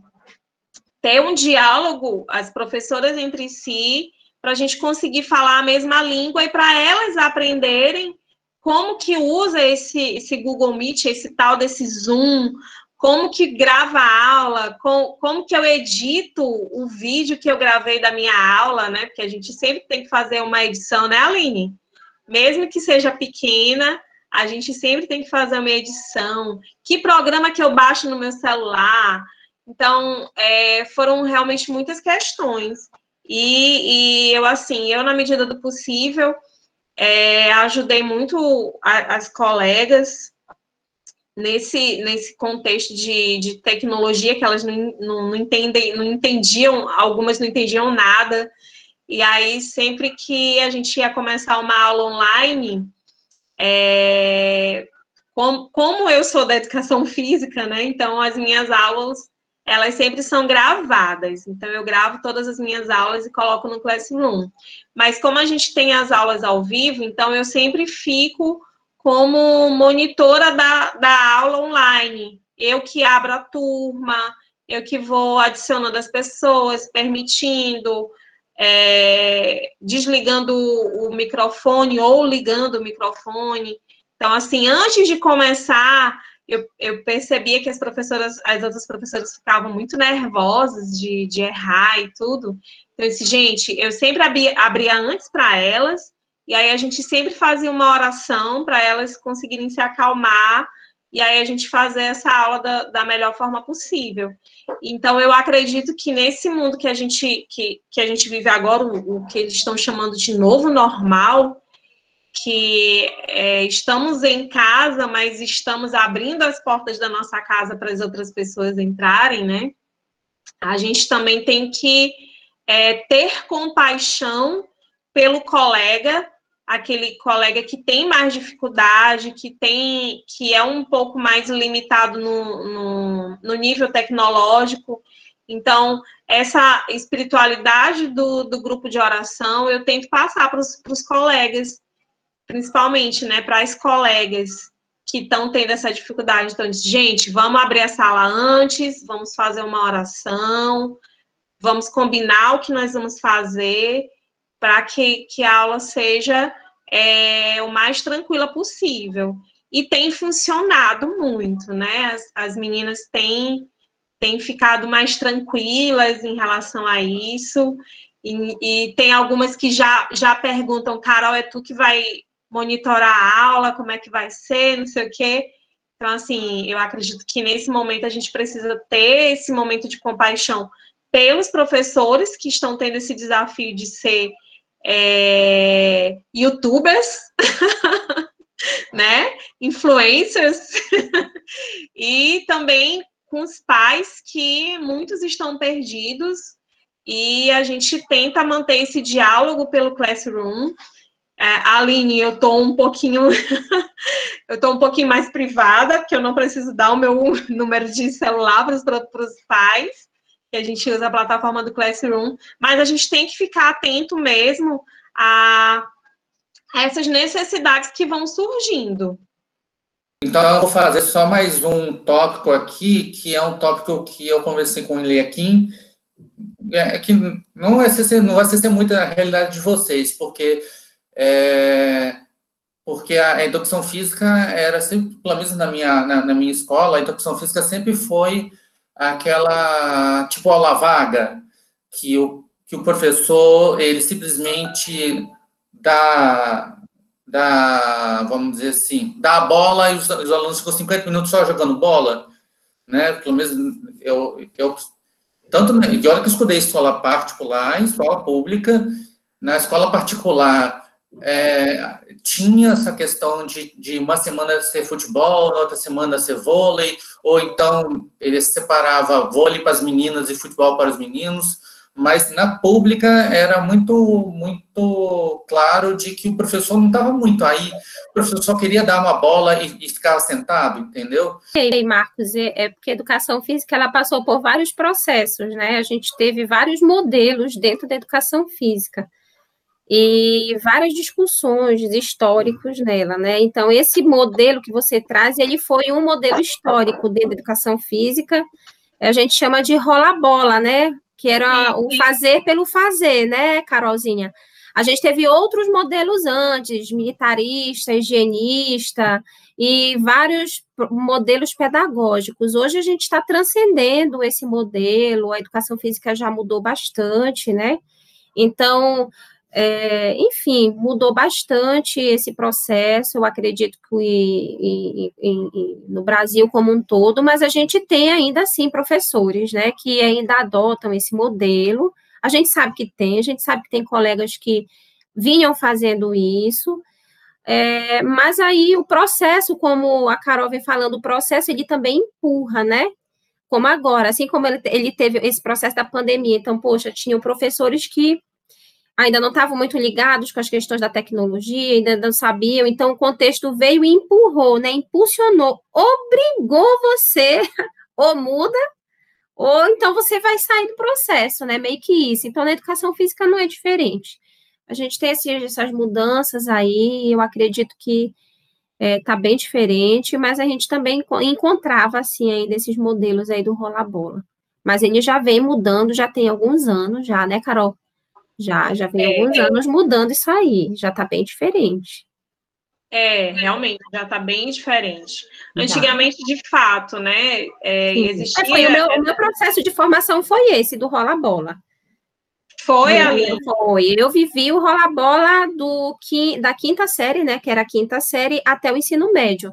ter um diálogo, as professoras entre si, para a gente conseguir falar a mesma língua e para elas aprenderem como que usa esse, esse Google Meet, esse tal desse Zoom, como que grava a aula, com, como que eu edito o vídeo que eu gravei da minha aula, né? Porque a gente sempre tem que fazer uma edição, né, Aline? Mesmo que seja pequena, a gente sempre tem que fazer uma edição. Que programa que eu baixo no meu celular? Então, é, foram realmente muitas questões. E, e, eu, assim, eu, na medida do possível, é, ajudei muito a, as colegas nesse, nesse contexto de, de tecnologia que elas não, não, não, entendem, não entendiam, algumas não entendiam nada. E aí, sempre que a gente ia começar uma aula online, é, como, como eu sou da educação física, né? Então, as minhas aulas, elas sempre são gravadas. Então, eu gravo todas as minhas aulas e coloco no Classroom. Mas como a gente tem as aulas ao vivo, então eu sempre fico como monitora da, da aula online. Eu que abro a turma, eu que vou adicionando as pessoas, permitindo, é, desligando o microfone ou ligando o microfone. Então, assim, antes de começar, eu, eu percebia que as professoras, as outras professoras ficavam muito nervosas de, de errar e tudo. Então, eu disse, gente, eu sempre abria, abria antes para elas, e aí a gente sempre fazia uma oração para elas conseguirem se acalmar e aí a gente fazer essa aula da, da, melhor forma possível. Então eu acredito que nesse mundo que a gente que, que a gente vive agora, o, o que eles estão chamando de novo normal, que é, estamos em casa, mas estamos abrindo as portas da nossa casa para as outras pessoas entrarem, né? A gente também tem que é, ter compaixão pelo colega aquele colega que tem mais dificuldade, que tem, que é um pouco mais limitado no, no, no nível tecnológico. Então, essa espiritualidade do, do grupo de oração eu tento passar para os colegas, principalmente, né, para as colegas que estão tendo essa dificuldade. Então, gente, vamos abrir a sala antes, vamos fazer uma oração, vamos combinar o que nós vamos fazer para que, que a aula seja é, o mais tranquila possível. E tem funcionado muito, né? As, as meninas têm, têm ficado mais tranquilas em relação a isso. E, e, tem algumas que já, já perguntam, Carol, é tu que vai monitorar a aula, como é que vai ser, não sei o quê. Então, assim, eu acredito que nesse momento a gente precisa ter esse momento de compaixão pelos professores que estão tendo esse desafio de ser é, youtubers, né, influencers, e também com os pais que muitos estão perdidos. E a gente tenta manter esse diálogo pelo Classroom. É, Aline, eu estou um pouquinho, eu estou um pouquinho mais privada, porque eu não preciso dar o meu número de celular para os pais, que a gente usa a plataforma do Classroom, mas a gente tem que ficar atento mesmo a essas necessidades que vão surgindo. Então, eu vou fazer só mais um tópico aqui, que é um tópico que eu conversei com ele aqui, é, que não ser, não vai ser muito a realidade de vocês, porque, é, porque a educação física era sempre, pelo menos na minha, na, na minha escola, a educação física sempre foi aquela tipo aula vaga que o, que o professor ele simplesmente dá, dá vamos dizer assim, dá a bola e os, os alunos ficam 50 minutos só jogando bola, né? Pelo menos eu, eu tanto de hora que eu estudei escola particular, escola pública, na escola particular é, tinha essa questão de, de uma semana ser futebol, na outra semana ser vôlei, ou então ele separava vôlei para as meninas e futebol para os meninos, mas na pública era muito muito claro de que o professor não estava muito aí, o professor só queria dar uma bola e, e ficava sentado, entendeu? E Marcos, é, é porque a educação física ela passou por vários processos, né? A gente teve vários modelos dentro da educação física e várias discussões históricos nela, né? Então, esse modelo que você traz, ele foi um modelo histórico dentro da educação física, a gente chama de rola-bola, né? Que era o fazer pelo fazer, né, Carolzinha? A gente teve outros modelos antes, militarista, higienista, e vários modelos pedagógicos. Hoje a gente está transcendendo esse modelo, a educação física já mudou bastante, né? Então, é, enfim, mudou bastante esse processo, eu acredito que no Brasil como um todo, mas a gente tem ainda assim professores, né, que ainda adotam esse modelo. A gente sabe que tem, a gente sabe que tem colegas que vinham fazendo isso, É, mas aí o processo, como a Carol vem falando, o processo ele também empurra, né? Como agora, assim como ele, ele teve esse processo da pandemia, então, poxa, tinham professores que ainda não estavam muito ligados com as questões da tecnologia, ainda não sabiam, então o contexto veio e empurrou, né? Impulsionou, obrigou você, ou muda, ou então você vai sair do processo, né? Meio que isso. Então, na educação física não é diferente. A gente tem essas mudanças aí, eu acredito que está é, tá bem diferente, mas a gente também encontrava, assim, ainda esses modelos aí do rola-bola. Mas ele já vem mudando, já tem alguns anos já, né, Carol? Já, já vem é, alguns é. anos mudando isso aí, já está bem diferente. É, realmente, já está bem diferente. Antigamente, de fato, né, é, existia... É, foi, o, meu, o meu processo de formação foi esse, do rola-bola. Foi, ali. Foi. Eu vivi o rola-bola do, da quinta série, né, que era a quinta série, até o ensino médio.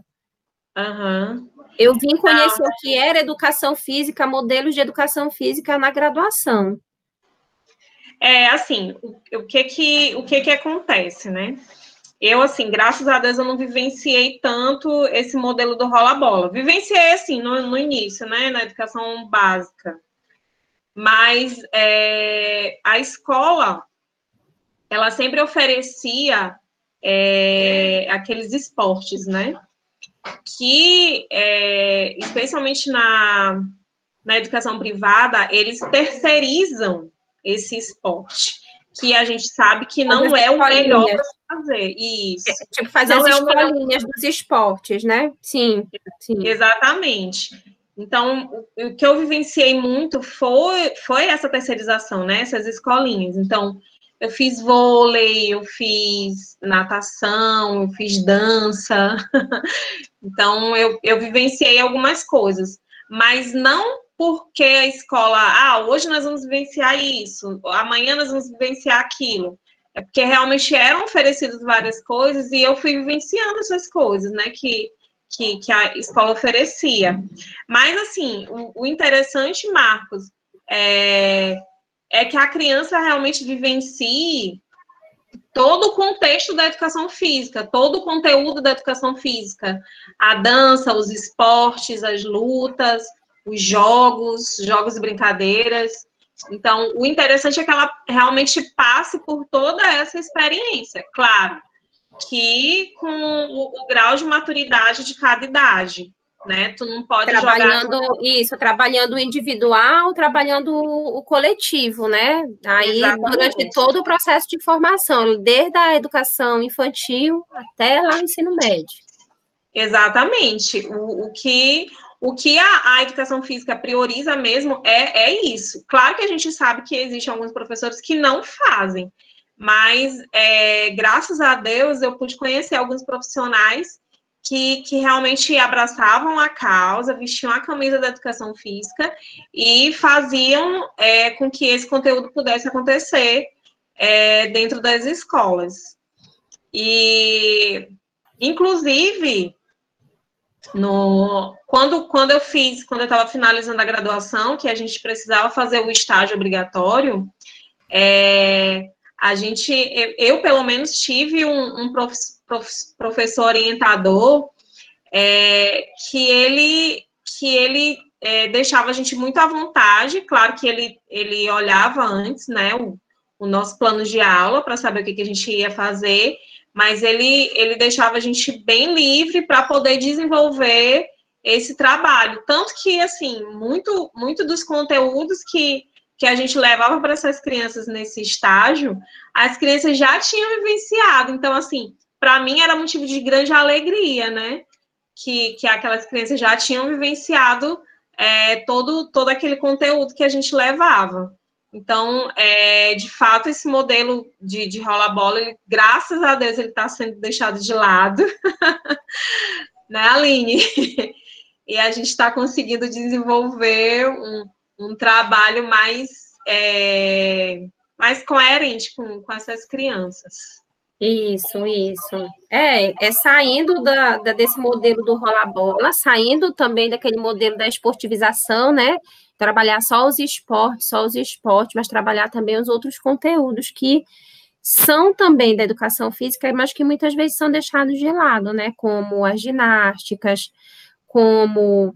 Uhum. Eu vim conhecer ah. o que era educação física, modelos de educação física na graduação. É, assim, o, o que que, o que que acontece, né? Eu, assim, graças a Deus, eu não vivenciei tanto esse modelo do rola-bola. Vivenciei, assim, no, no, início, né, na educação básica. Mas é, a escola, ela sempre oferecia é, aqueles esportes, né? Que, é, especialmente na, na educação privada, eles terceirizam esse esporte que a gente sabe que não é o melhor para fazer. Isso. É, tipo, fazer não as é escolinhas dos esportes, né? Sim, sim. Exatamente. Então, o, que eu vivenciei muito foi, foi essa terceirização, né? Essas escolinhas. Então, eu fiz vôlei, eu fiz natação, eu fiz dança. então, eu, eu vivenciei algumas coisas. Mas não porque a escola, ah, hoje nós vamos vivenciar isso, amanhã nós vamos vivenciar aquilo. É porque realmente eram oferecidas várias coisas e eu fui vivenciando essas coisas, né, que, que, que a escola oferecia. Mas, assim, o, o interessante, Marcos, é, é que a criança realmente vivencie todo o contexto da educação física, todo o conteúdo da educação física, a dança, os esportes, as lutas, os jogos, jogos e brincadeiras. Então, o interessante é que ela realmente passe por toda essa experiência. Claro que com o, o grau de maturidade de cada idade. Né? Tu não pode trabalhando jogar... isso, trabalhando o individual, trabalhando o coletivo, né? Aí Exatamente. durante todo o processo de formação, desde a educação infantil até lá no ensino médio. Exatamente. O, o que o que a, a, educação física prioriza mesmo é, é isso. Claro que a gente sabe que existem alguns professores que não fazem, mas é, graças a Deus eu pude conhecer alguns profissionais que, que realmente abraçavam a causa, vestiam a camisa da educação física e faziam é, com que esse conteúdo pudesse acontecer é, dentro das escolas. E, inclusive, no, quando, quando eu fiz, quando eu estava finalizando a graduação, que a gente precisava fazer o estágio obrigatório, é, a gente, eu, eu, pelo menos tive um, um prof, prof, professor orientador é, que ele, que ele é, deixava a gente muito à vontade, claro que ele, ele olhava antes, né, o, o nosso plano de aula para saber o que, que a gente ia fazer, mas ele, ele deixava a gente bem livre para poder desenvolver esse trabalho. Tanto que, assim, muito, muito dos conteúdos que, que a gente levava para essas crianças nesse estágio, as crianças já tinham vivenciado. Então, assim, para mim era motivo de grande alegria, né? Que, que aquelas crianças já tinham vivenciado é, todo, todo aquele conteúdo que a gente levava. Então, é, de fato, esse modelo de, de rola-bola, graças a Deus, ele está sendo deixado de lado, né, Aline? e a gente está conseguindo desenvolver um, um trabalho mais, é, mais coerente com, com essas crianças. Isso, isso. É, é saindo da, da desse modelo do rola-bola, saindo também daquele modelo da esportivização, né? Trabalhar só os esportes, só os esportes, mas trabalhar também os outros conteúdos que são também da educação física, mas que muitas vezes são deixados de lado, né? Como as ginásticas, como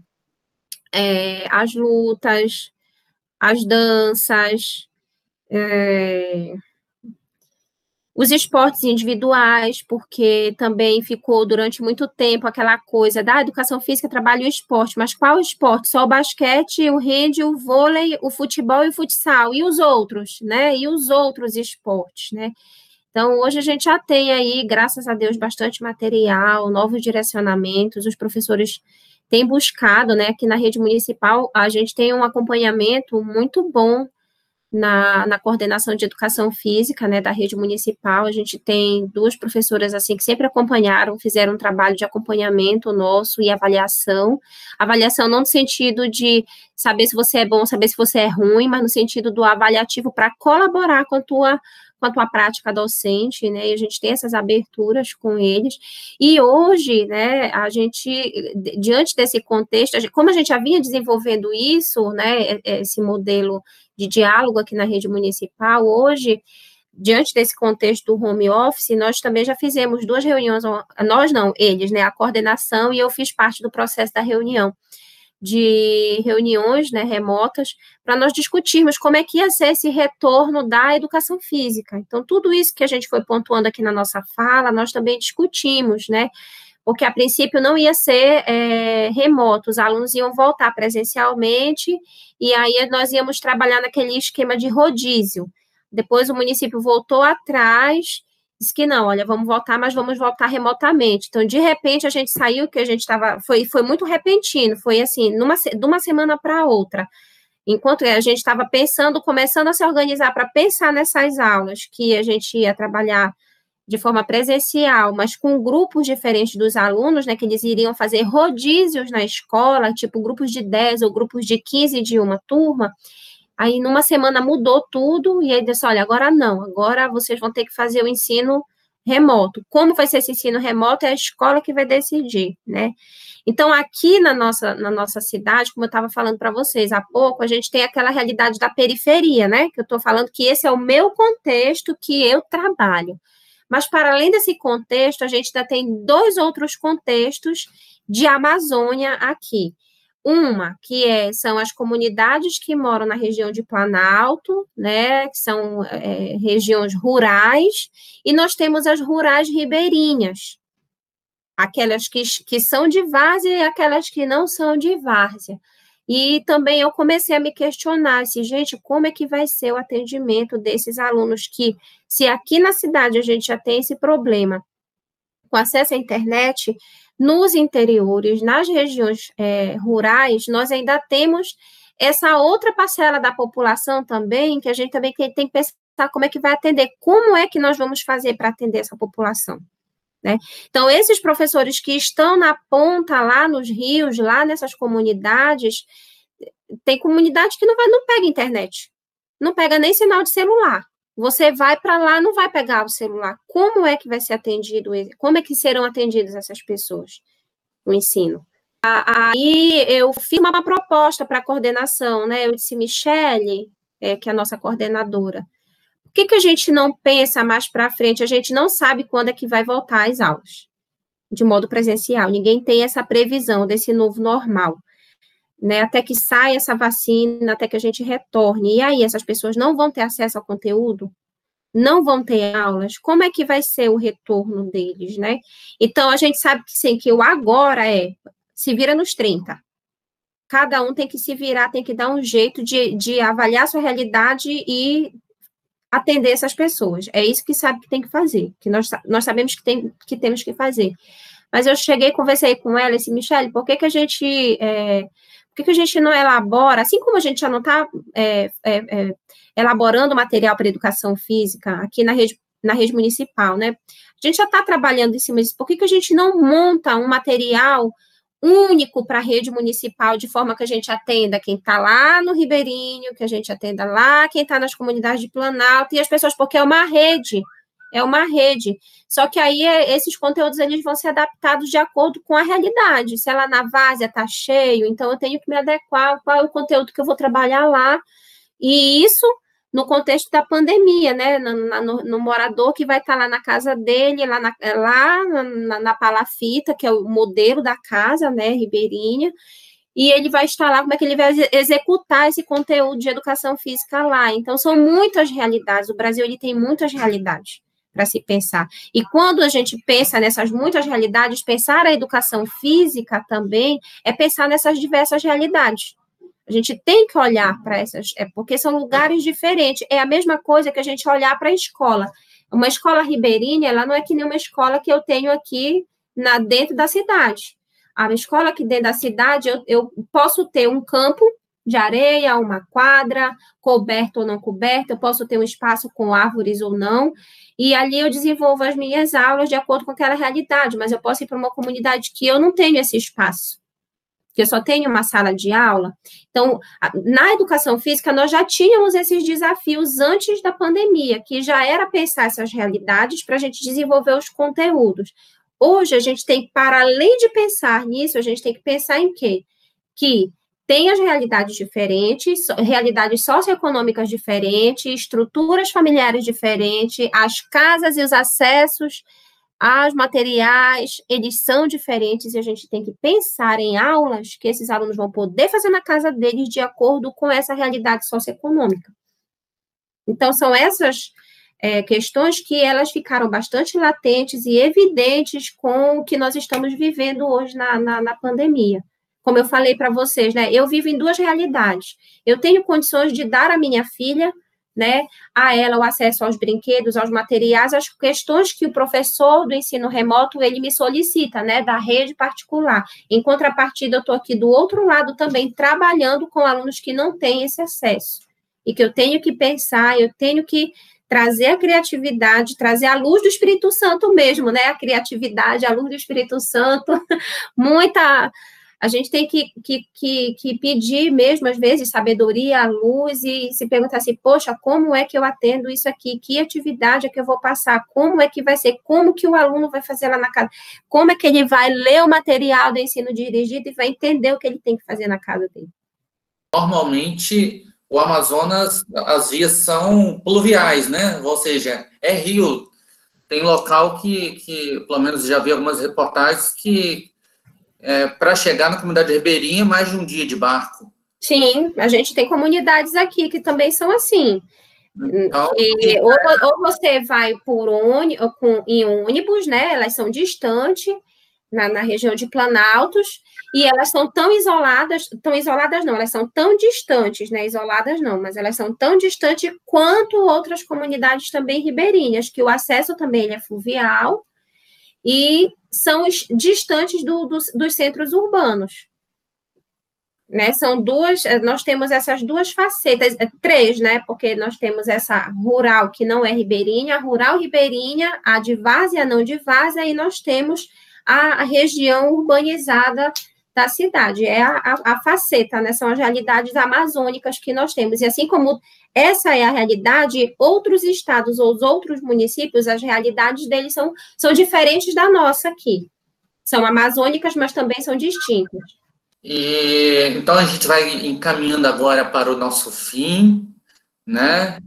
é, as lutas, as danças, é, os esportes individuais, porque também ficou durante muito tempo aquela coisa da educação física, trabalho e esporte, mas qual esporte? Só o basquete, o rede, o vôlei, o futebol e o futsal, e os outros, né? E os outros esportes, né? Então, hoje a gente já tem aí, graças a Deus, bastante material, novos direcionamentos, os professores têm buscado, né? Aqui na rede municipal, a gente tem um acompanhamento muito bom na, na coordenação de educação física, né, da rede municipal, a gente tem duas professoras, assim, que sempre acompanharam, fizeram um trabalho de acompanhamento nosso e avaliação, avaliação não no sentido de saber se você é bom, saber se você é ruim, mas no sentido do avaliativo para colaborar com a tua quanto à prática docente, né, e a gente tem essas aberturas com eles, e hoje, né, a gente, diante desse contexto, como a gente já vinha desenvolvendo isso, né, esse modelo de diálogo aqui na rede municipal, hoje, diante desse contexto do home office, nós também já fizemos duas reuniões, nós não, eles, né, a coordenação, e eu fiz parte do processo da reunião, de reuniões né, remotas para nós discutirmos como é que ia ser esse retorno da educação física. Então, tudo isso que a gente foi pontuando aqui na nossa fala, nós também discutimos, né? Porque a princípio não ia ser é, remoto, os alunos iam voltar presencialmente, e aí nós íamos trabalhar naquele esquema de rodízio. Depois o município voltou atrás disse que não, olha, vamos voltar, mas vamos voltar remotamente. Então, de repente, a gente saiu, que a gente estava, foi, foi muito repentino, foi assim, numa, de uma semana para outra. Enquanto a gente estava pensando, começando a se organizar para pensar nessas aulas, que a gente ia trabalhar de forma presencial, mas com grupos diferentes dos alunos, né, que eles iriam fazer rodízios na escola, tipo grupos de 10 ou grupos de 15 de uma turma, Aí, numa semana, mudou tudo, e aí disse, olha, agora não, agora vocês vão ter que fazer o ensino remoto. Como vai ser esse ensino remoto é a escola que vai decidir, né? Então, aqui na nossa, na nossa cidade, como eu estava falando para vocês há pouco, a gente tem aquela realidade da periferia, né? Que eu estou falando que esse é o meu contexto que eu trabalho. Mas, para além desse contexto, a gente ainda tem dois outros contextos de Amazônia aqui. Uma, que é, são as comunidades que moram na região de Planalto, né, que são é, regiões rurais, e nós temos as rurais ribeirinhas, aquelas que, que são de várzea e aquelas que não são de várzea. E também eu comecei a me questionar, assim, gente, como é que vai ser o atendimento desses alunos que, se aqui na cidade a gente já tem esse problema com acesso à internet, nos interiores, nas regiões é, rurais, nós ainda temos essa outra parcela da população também, que a gente também tem, tem que pensar como é que vai atender, como é que nós vamos fazer para atender essa população. Né? Então, esses professores que estão na ponta, lá nos rios, lá nessas comunidades, tem comunidade que não, vai, não pega internet, não pega nem sinal de celular. Você vai para lá, não vai pegar o celular. Como é que vai ser atendido? Como é que serão atendidas essas pessoas no ensino? Aí eu fiz uma proposta para a coordenação, né? Eu disse, Michele, é, que é a nossa coordenadora, por que, que a gente não pensa mais para frente? A gente não sabe quando é que vai voltar às aulas, de modo presencial. Ninguém tem essa previsão desse novo normal né, até que saia essa vacina, até que a gente retorne. E aí, essas pessoas não vão ter acesso ao conteúdo? Não vão ter aulas? Como é que vai ser o retorno deles, né? Então, a gente sabe que sim, que o agora é se vira nos 30. Cada um tem que se virar, tem que dar um jeito de, de avaliar sua realidade e atender essas pessoas. É isso que sabe que tem que fazer, que nós, nós sabemos que, tem, que temos que fazer. Mas eu cheguei, conversei com ela e disse, Michelle, por que, que a gente é, por que, que a gente não elabora, assim como a gente já não está é, é, é, elaborando material para educação física aqui na rede, na rede municipal, né? A gente já está trabalhando em cima disso, por que, que a gente não monta um material único para a rede municipal, de forma que a gente atenda quem está lá no Ribeirinho, que a gente atenda lá quem está nas comunidades de Planalto, e as pessoas, porque é uma rede, é uma rede. Só que aí é, esses conteúdos eles vão ser adaptados de acordo com a realidade. Se ela na várzea está cheio, então eu tenho que me adequar qual é o conteúdo que eu vou trabalhar lá. E isso no contexto da pandemia, né? No, no, no morador que vai estar lá na casa dele, lá na, lá na, na palafita, que é o modelo da casa, né, ribeirinha, e ele vai estar lá, como é que ele vai executar esse conteúdo de educação física lá. Então, são muitas realidades. O Brasil ele tem muitas realidades para se pensar. E quando a gente pensa nessas muitas realidades, pensar a educação física também é pensar nessas diversas realidades. A gente tem que olhar para essas, é porque são lugares diferentes. É a mesma coisa que a gente olhar para a escola. Uma escola ribeirinha, ela não é que nem uma escola que eu tenho aqui na dentro da cidade. A escola aqui dentro da cidade, eu, eu posso ter um campo de areia, uma quadra, coberto ou não coberto, eu posso ter um espaço com árvores ou não, e ali eu desenvolvo as minhas aulas de acordo com aquela realidade, mas eu posso ir para uma comunidade que eu não tenho esse espaço, que eu só tenho uma sala de aula. Então, na educação física, nós já tínhamos esses desafios antes da pandemia, que já era pensar essas realidades para a gente desenvolver os conteúdos. Hoje, a gente tem, para além de pensar nisso, a gente tem que pensar em quê? Que tem as realidades diferentes, realidades socioeconômicas diferentes, estruturas familiares diferentes, as casas e os acessos aos materiais, eles são diferentes e a gente tem que pensar em aulas que esses alunos vão poder fazer na casa deles de acordo com essa realidade socioeconômica. Então, são essas é, questões que elas ficaram bastante latentes e evidentes com o que nós estamos vivendo hoje na, na, na pandemia como eu falei para vocês, né? Eu vivo em duas realidades. Eu tenho condições de dar à minha filha, né, a ela o acesso aos brinquedos, aos materiais, às questões que o professor do ensino remoto ele me solicita, né, da rede particular. Em contrapartida, eu estou aqui do outro lado também trabalhando com alunos que não têm esse acesso e que eu tenho que pensar, eu tenho que trazer a criatividade, trazer a luz do Espírito Santo mesmo, né? A criatividade, a luz do Espírito Santo, muita a gente tem que, que, que, que, pedir mesmo, às vezes, sabedoria, luz e se perguntar assim, poxa, como é que eu atendo isso aqui? Que atividade é que eu vou passar? Como é que vai ser? Como que o aluno vai fazer lá na casa? Como é que ele vai ler o material do ensino dirigido e vai entender o que ele tem que fazer na casa dele? Normalmente, o Amazonas, as vias são pluviais, né? Ou seja, é rio. Tem local que, que pelo menos já vi algumas reportagens que é, para chegar na comunidade ribeirinha mais de um dia de barco. Sim, a gente tem comunidades aqui que também são assim. Então, e, ou, ou, você vai por ônibus, em ônibus, né? Elas são distantes, na, na, região de Planaltos, e elas são tão isoladas, tão isoladas não, elas são tão distantes, né? Isoladas não, mas elas são tão distantes quanto outras comunidades também ribeirinhas, que o acesso também é fluvial, e são distantes do, do, dos centros urbanos. Né, são duas, eh, nós temos essas duas facetas, eh, três, né? Porque nós temos essa rural que não é ribeirinha, a rural ribeirinha, a de várzea, não de várzea, e nós temos a, a região urbanizada da cidade. É a, a, a, faceta, né? São as realidades amazônicas que nós temos. E assim como essa é a realidade, outros estados ou os outros municípios, as realidades deles são, são diferentes da nossa aqui. São amazônicas, mas também são distintas. E, então a gente vai encaminhando agora para o nosso fim, né?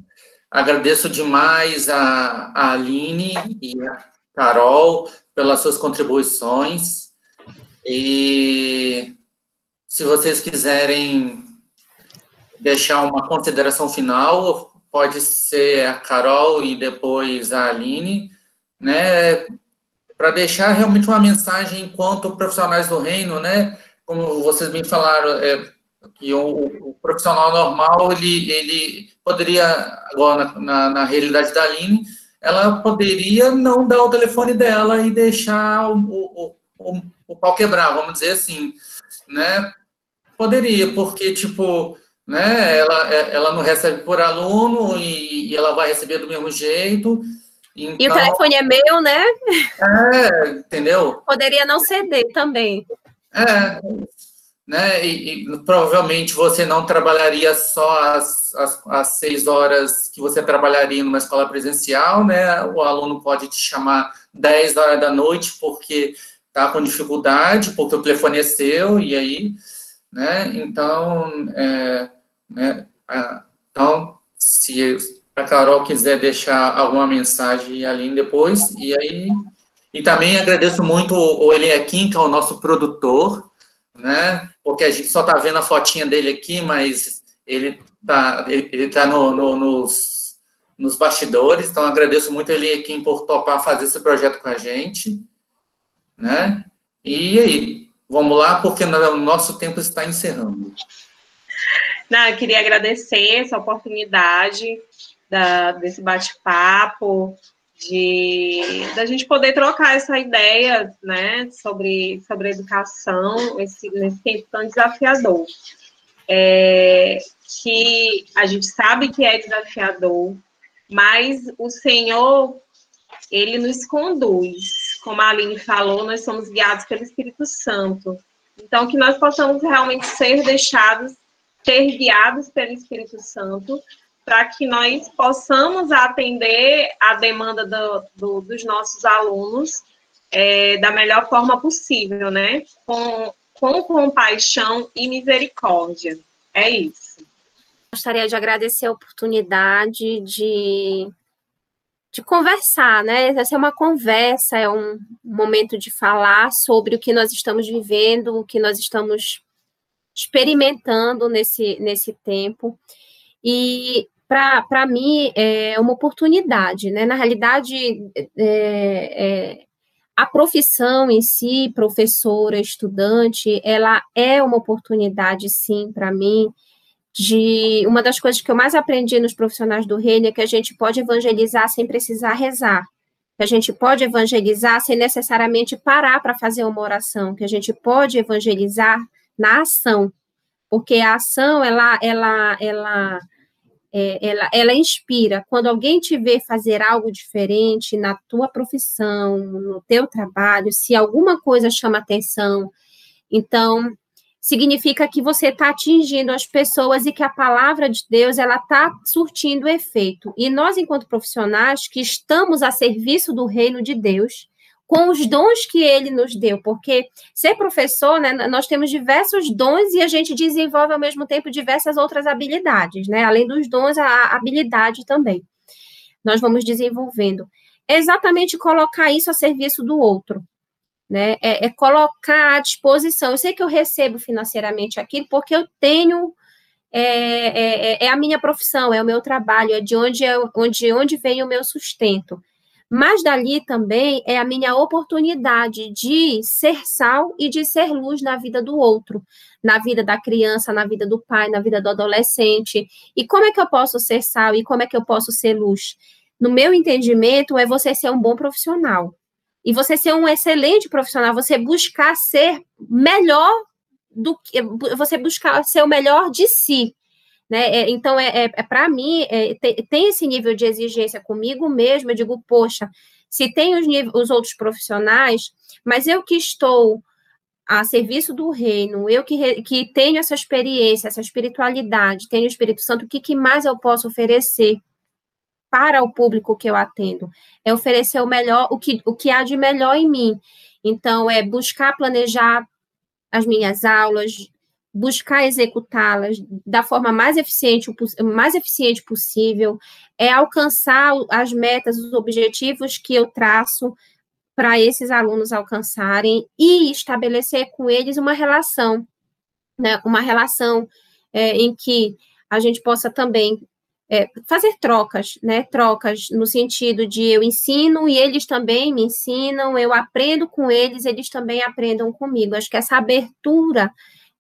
Agradeço demais a, a Aline e a Carol pelas suas contribuições. E se vocês quiserem deixar uma consideração final, pode ser a Carol e depois a Aline, né, para deixar realmente uma mensagem enquanto profissionais do reino, né, como vocês bem falaram, é, que o, o, profissional normal, ele, ele poderia, agora na, na, na, realidade da Aline, ela poderia não dar o telefone dela e deixar o, o, o, o pau quebrar, vamos dizer assim, né, poderia, porque, tipo, né? Ela, é, ela não recebe por aluno e, e ela vai receber do mesmo jeito. Então, e o então telefone é meu, né? É, entendeu? Poderia não ceder também. É, né? E, e, provavelmente você não trabalharia só as, as, as, seis horas que você trabalharia numa escola presencial, né? O aluno pode te chamar 10 horas da noite porque está com dificuldade, porque o telefone é seu, e aí, né? Então, é, né? Então, se a Carol quiser deixar alguma mensagem ali depois, e aí e também agradeço muito o Eliakim, que é o nosso produtor, né? Porque a gente só está vendo a fotinha dele aqui, mas ele está ele tá no, no, nos, nos bastidores, então agradeço muito ele aqui por topar fazer esse projeto com a gente, né? E aí, vamos lá, porque o nosso tempo está encerrando. Não, eu queria agradecer essa oportunidade da, desse bate-papo, de da gente poder trocar essa ideia, né, sobre, sobre educação esse, nesse tempo tão desafiador. É, que a gente sabe que é desafiador, mas o Senhor, ele nos conduz. Como a Aline falou, nós somos guiados pelo Espírito Santo. Então, que nós possamos realmente ser deixados, ser guiados pelo Espírito Santo, para que nós possamos atender a demanda do, do, dos nossos alunos é, da melhor forma possível, né? Com, com compaixão e misericórdia. É isso. Gostaria de agradecer a oportunidade de, de conversar, né? Essa é uma conversa, é um momento de falar sobre o que nós estamos vivendo, o que nós estamos experimentando nesse, nesse tempo. E para mim, é uma oportunidade, né? Na realidade, é, é, a profissão em si, professora, estudante, ela é uma oportunidade, sim, para mim, de uma das coisas que eu mais aprendi nos profissionais do reino é que a gente pode evangelizar sem precisar rezar, que a gente pode evangelizar sem necessariamente parar para fazer uma oração, que a gente pode evangelizar na ação, porque a ação ela ela ela é, ela, ela inspira. Quando alguém te vê fazer algo diferente na tua profissão, no teu trabalho, se alguma coisa chama atenção, então significa que você está atingindo as pessoas e que a palavra de Deus ela está surtindo efeito. E nós, enquanto profissionais que estamos a serviço do reino de Deus, com os dons que ele nos deu, porque ser professor, né, nós temos diversos dons e a gente desenvolve ao mesmo tempo diversas outras habilidades, né? Além dos dons, a habilidade também. Nós vamos desenvolvendo. Exatamente colocar isso a serviço do outro, né? É, é colocar à disposição. Eu sei que eu recebo financeiramente aquilo porque eu tenho é, é, é, é a minha profissão, é o meu trabalho, é de onde, é, onde, onde vem o meu sustento. Mas dali também é a minha oportunidade de ser sal e de ser luz na vida do outro, na vida da criança, na vida do pai, na vida do adolescente. E como é que eu posso ser sal e como é que eu posso ser luz? No meu entendimento, é você ser um bom profissional. E você ser um excelente profissional, você buscar ser melhor do que você buscar ser o melhor de si. Né? É, então, é, é, é para mim, é, tem, tem, esse nível de exigência comigo mesmo. Eu digo, poxa, se tem os, os outros profissionais, mas eu que estou a serviço do reino, eu que, que tenho essa experiência, essa espiritualidade, tenho o Espírito Santo, o que, que mais eu posso oferecer para o público que eu atendo? É oferecer o melhor, o que, o que há de melhor em mim. Então, é buscar planejar as minhas aulas, buscar executá-las da forma mais eficiente, mais eficiente possível, é alcançar as metas, os objetivos que eu traço para esses alunos alcançarem e estabelecer com eles uma relação, né, uma relação é, em que a gente possa também é, fazer trocas, né, trocas no sentido de eu ensino e eles também me ensinam, eu aprendo com eles, eles também aprendam comigo. Acho que essa abertura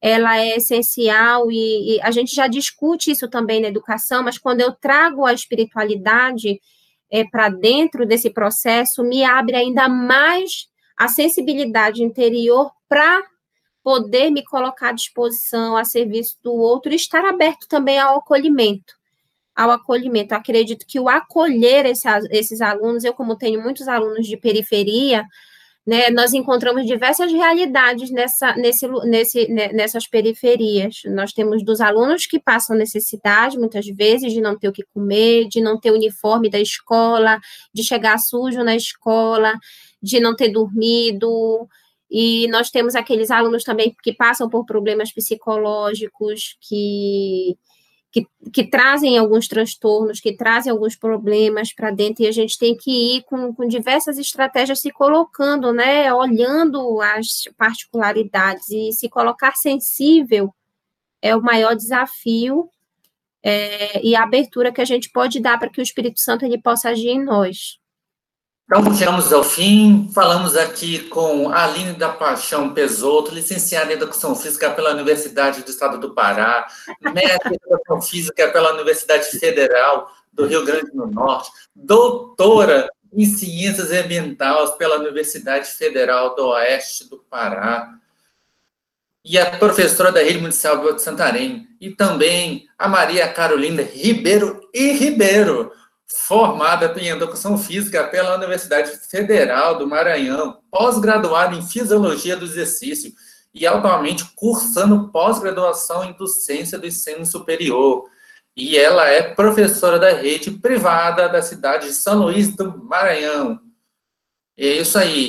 ela é essencial e, e, a gente já discute isso também na educação, mas quando eu trago a espiritualidade é, para dentro desse processo, me abre ainda mais a sensibilidade interior para poder me colocar à disposição, a serviço do outro e estar aberto também ao acolhimento. Ao acolhimento. Acredito que o acolher esse, esses alunos, eu, como tenho muitos alunos de periferia, né, nós encontramos diversas realidades nessa, nesse, nesse, nessas periferias. Nós temos dos alunos que passam necessidade, muitas vezes, de não ter o que comer, de não ter o uniforme da escola, de chegar sujo na escola, de não ter dormido. E nós temos aqueles alunos também que passam por problemas psicológicos, que que, que trazem alguns transtornos, que trazem alguns problemas para dentro, e a gente tem que ir com, com diversas estratégias se colocando, né, olhando as particularidades, e se colocar sensível é o maior desafio é, e a abertura que a gente pode dar para que o Espírito Santo ele possa agir em nós. Então, chegamos ao fim. Falamos aqui com Aline da Paixão Pesoto, licenciada em Educação Física pela Universidade do Estado do Pará, mestre em Educação Física pela Universidade Federal do Rio Grande do Norte, doutora em Ciências Ambientais pela Universidade Federal do Oeste do Pará, e a professora da Rede Municipal de Santarém, e também a Maria Carolina Ribeiro e Ribeiro, formada em Educação Física pela Universidade Federal do Maranhão, pós-graduada em Fisiologia do Exercício e atualmente cursando pós-graduação em Docência do Ensino Superior. E ela é professora da rede privada da cidade de São Luís do Maranhão. É isso aí.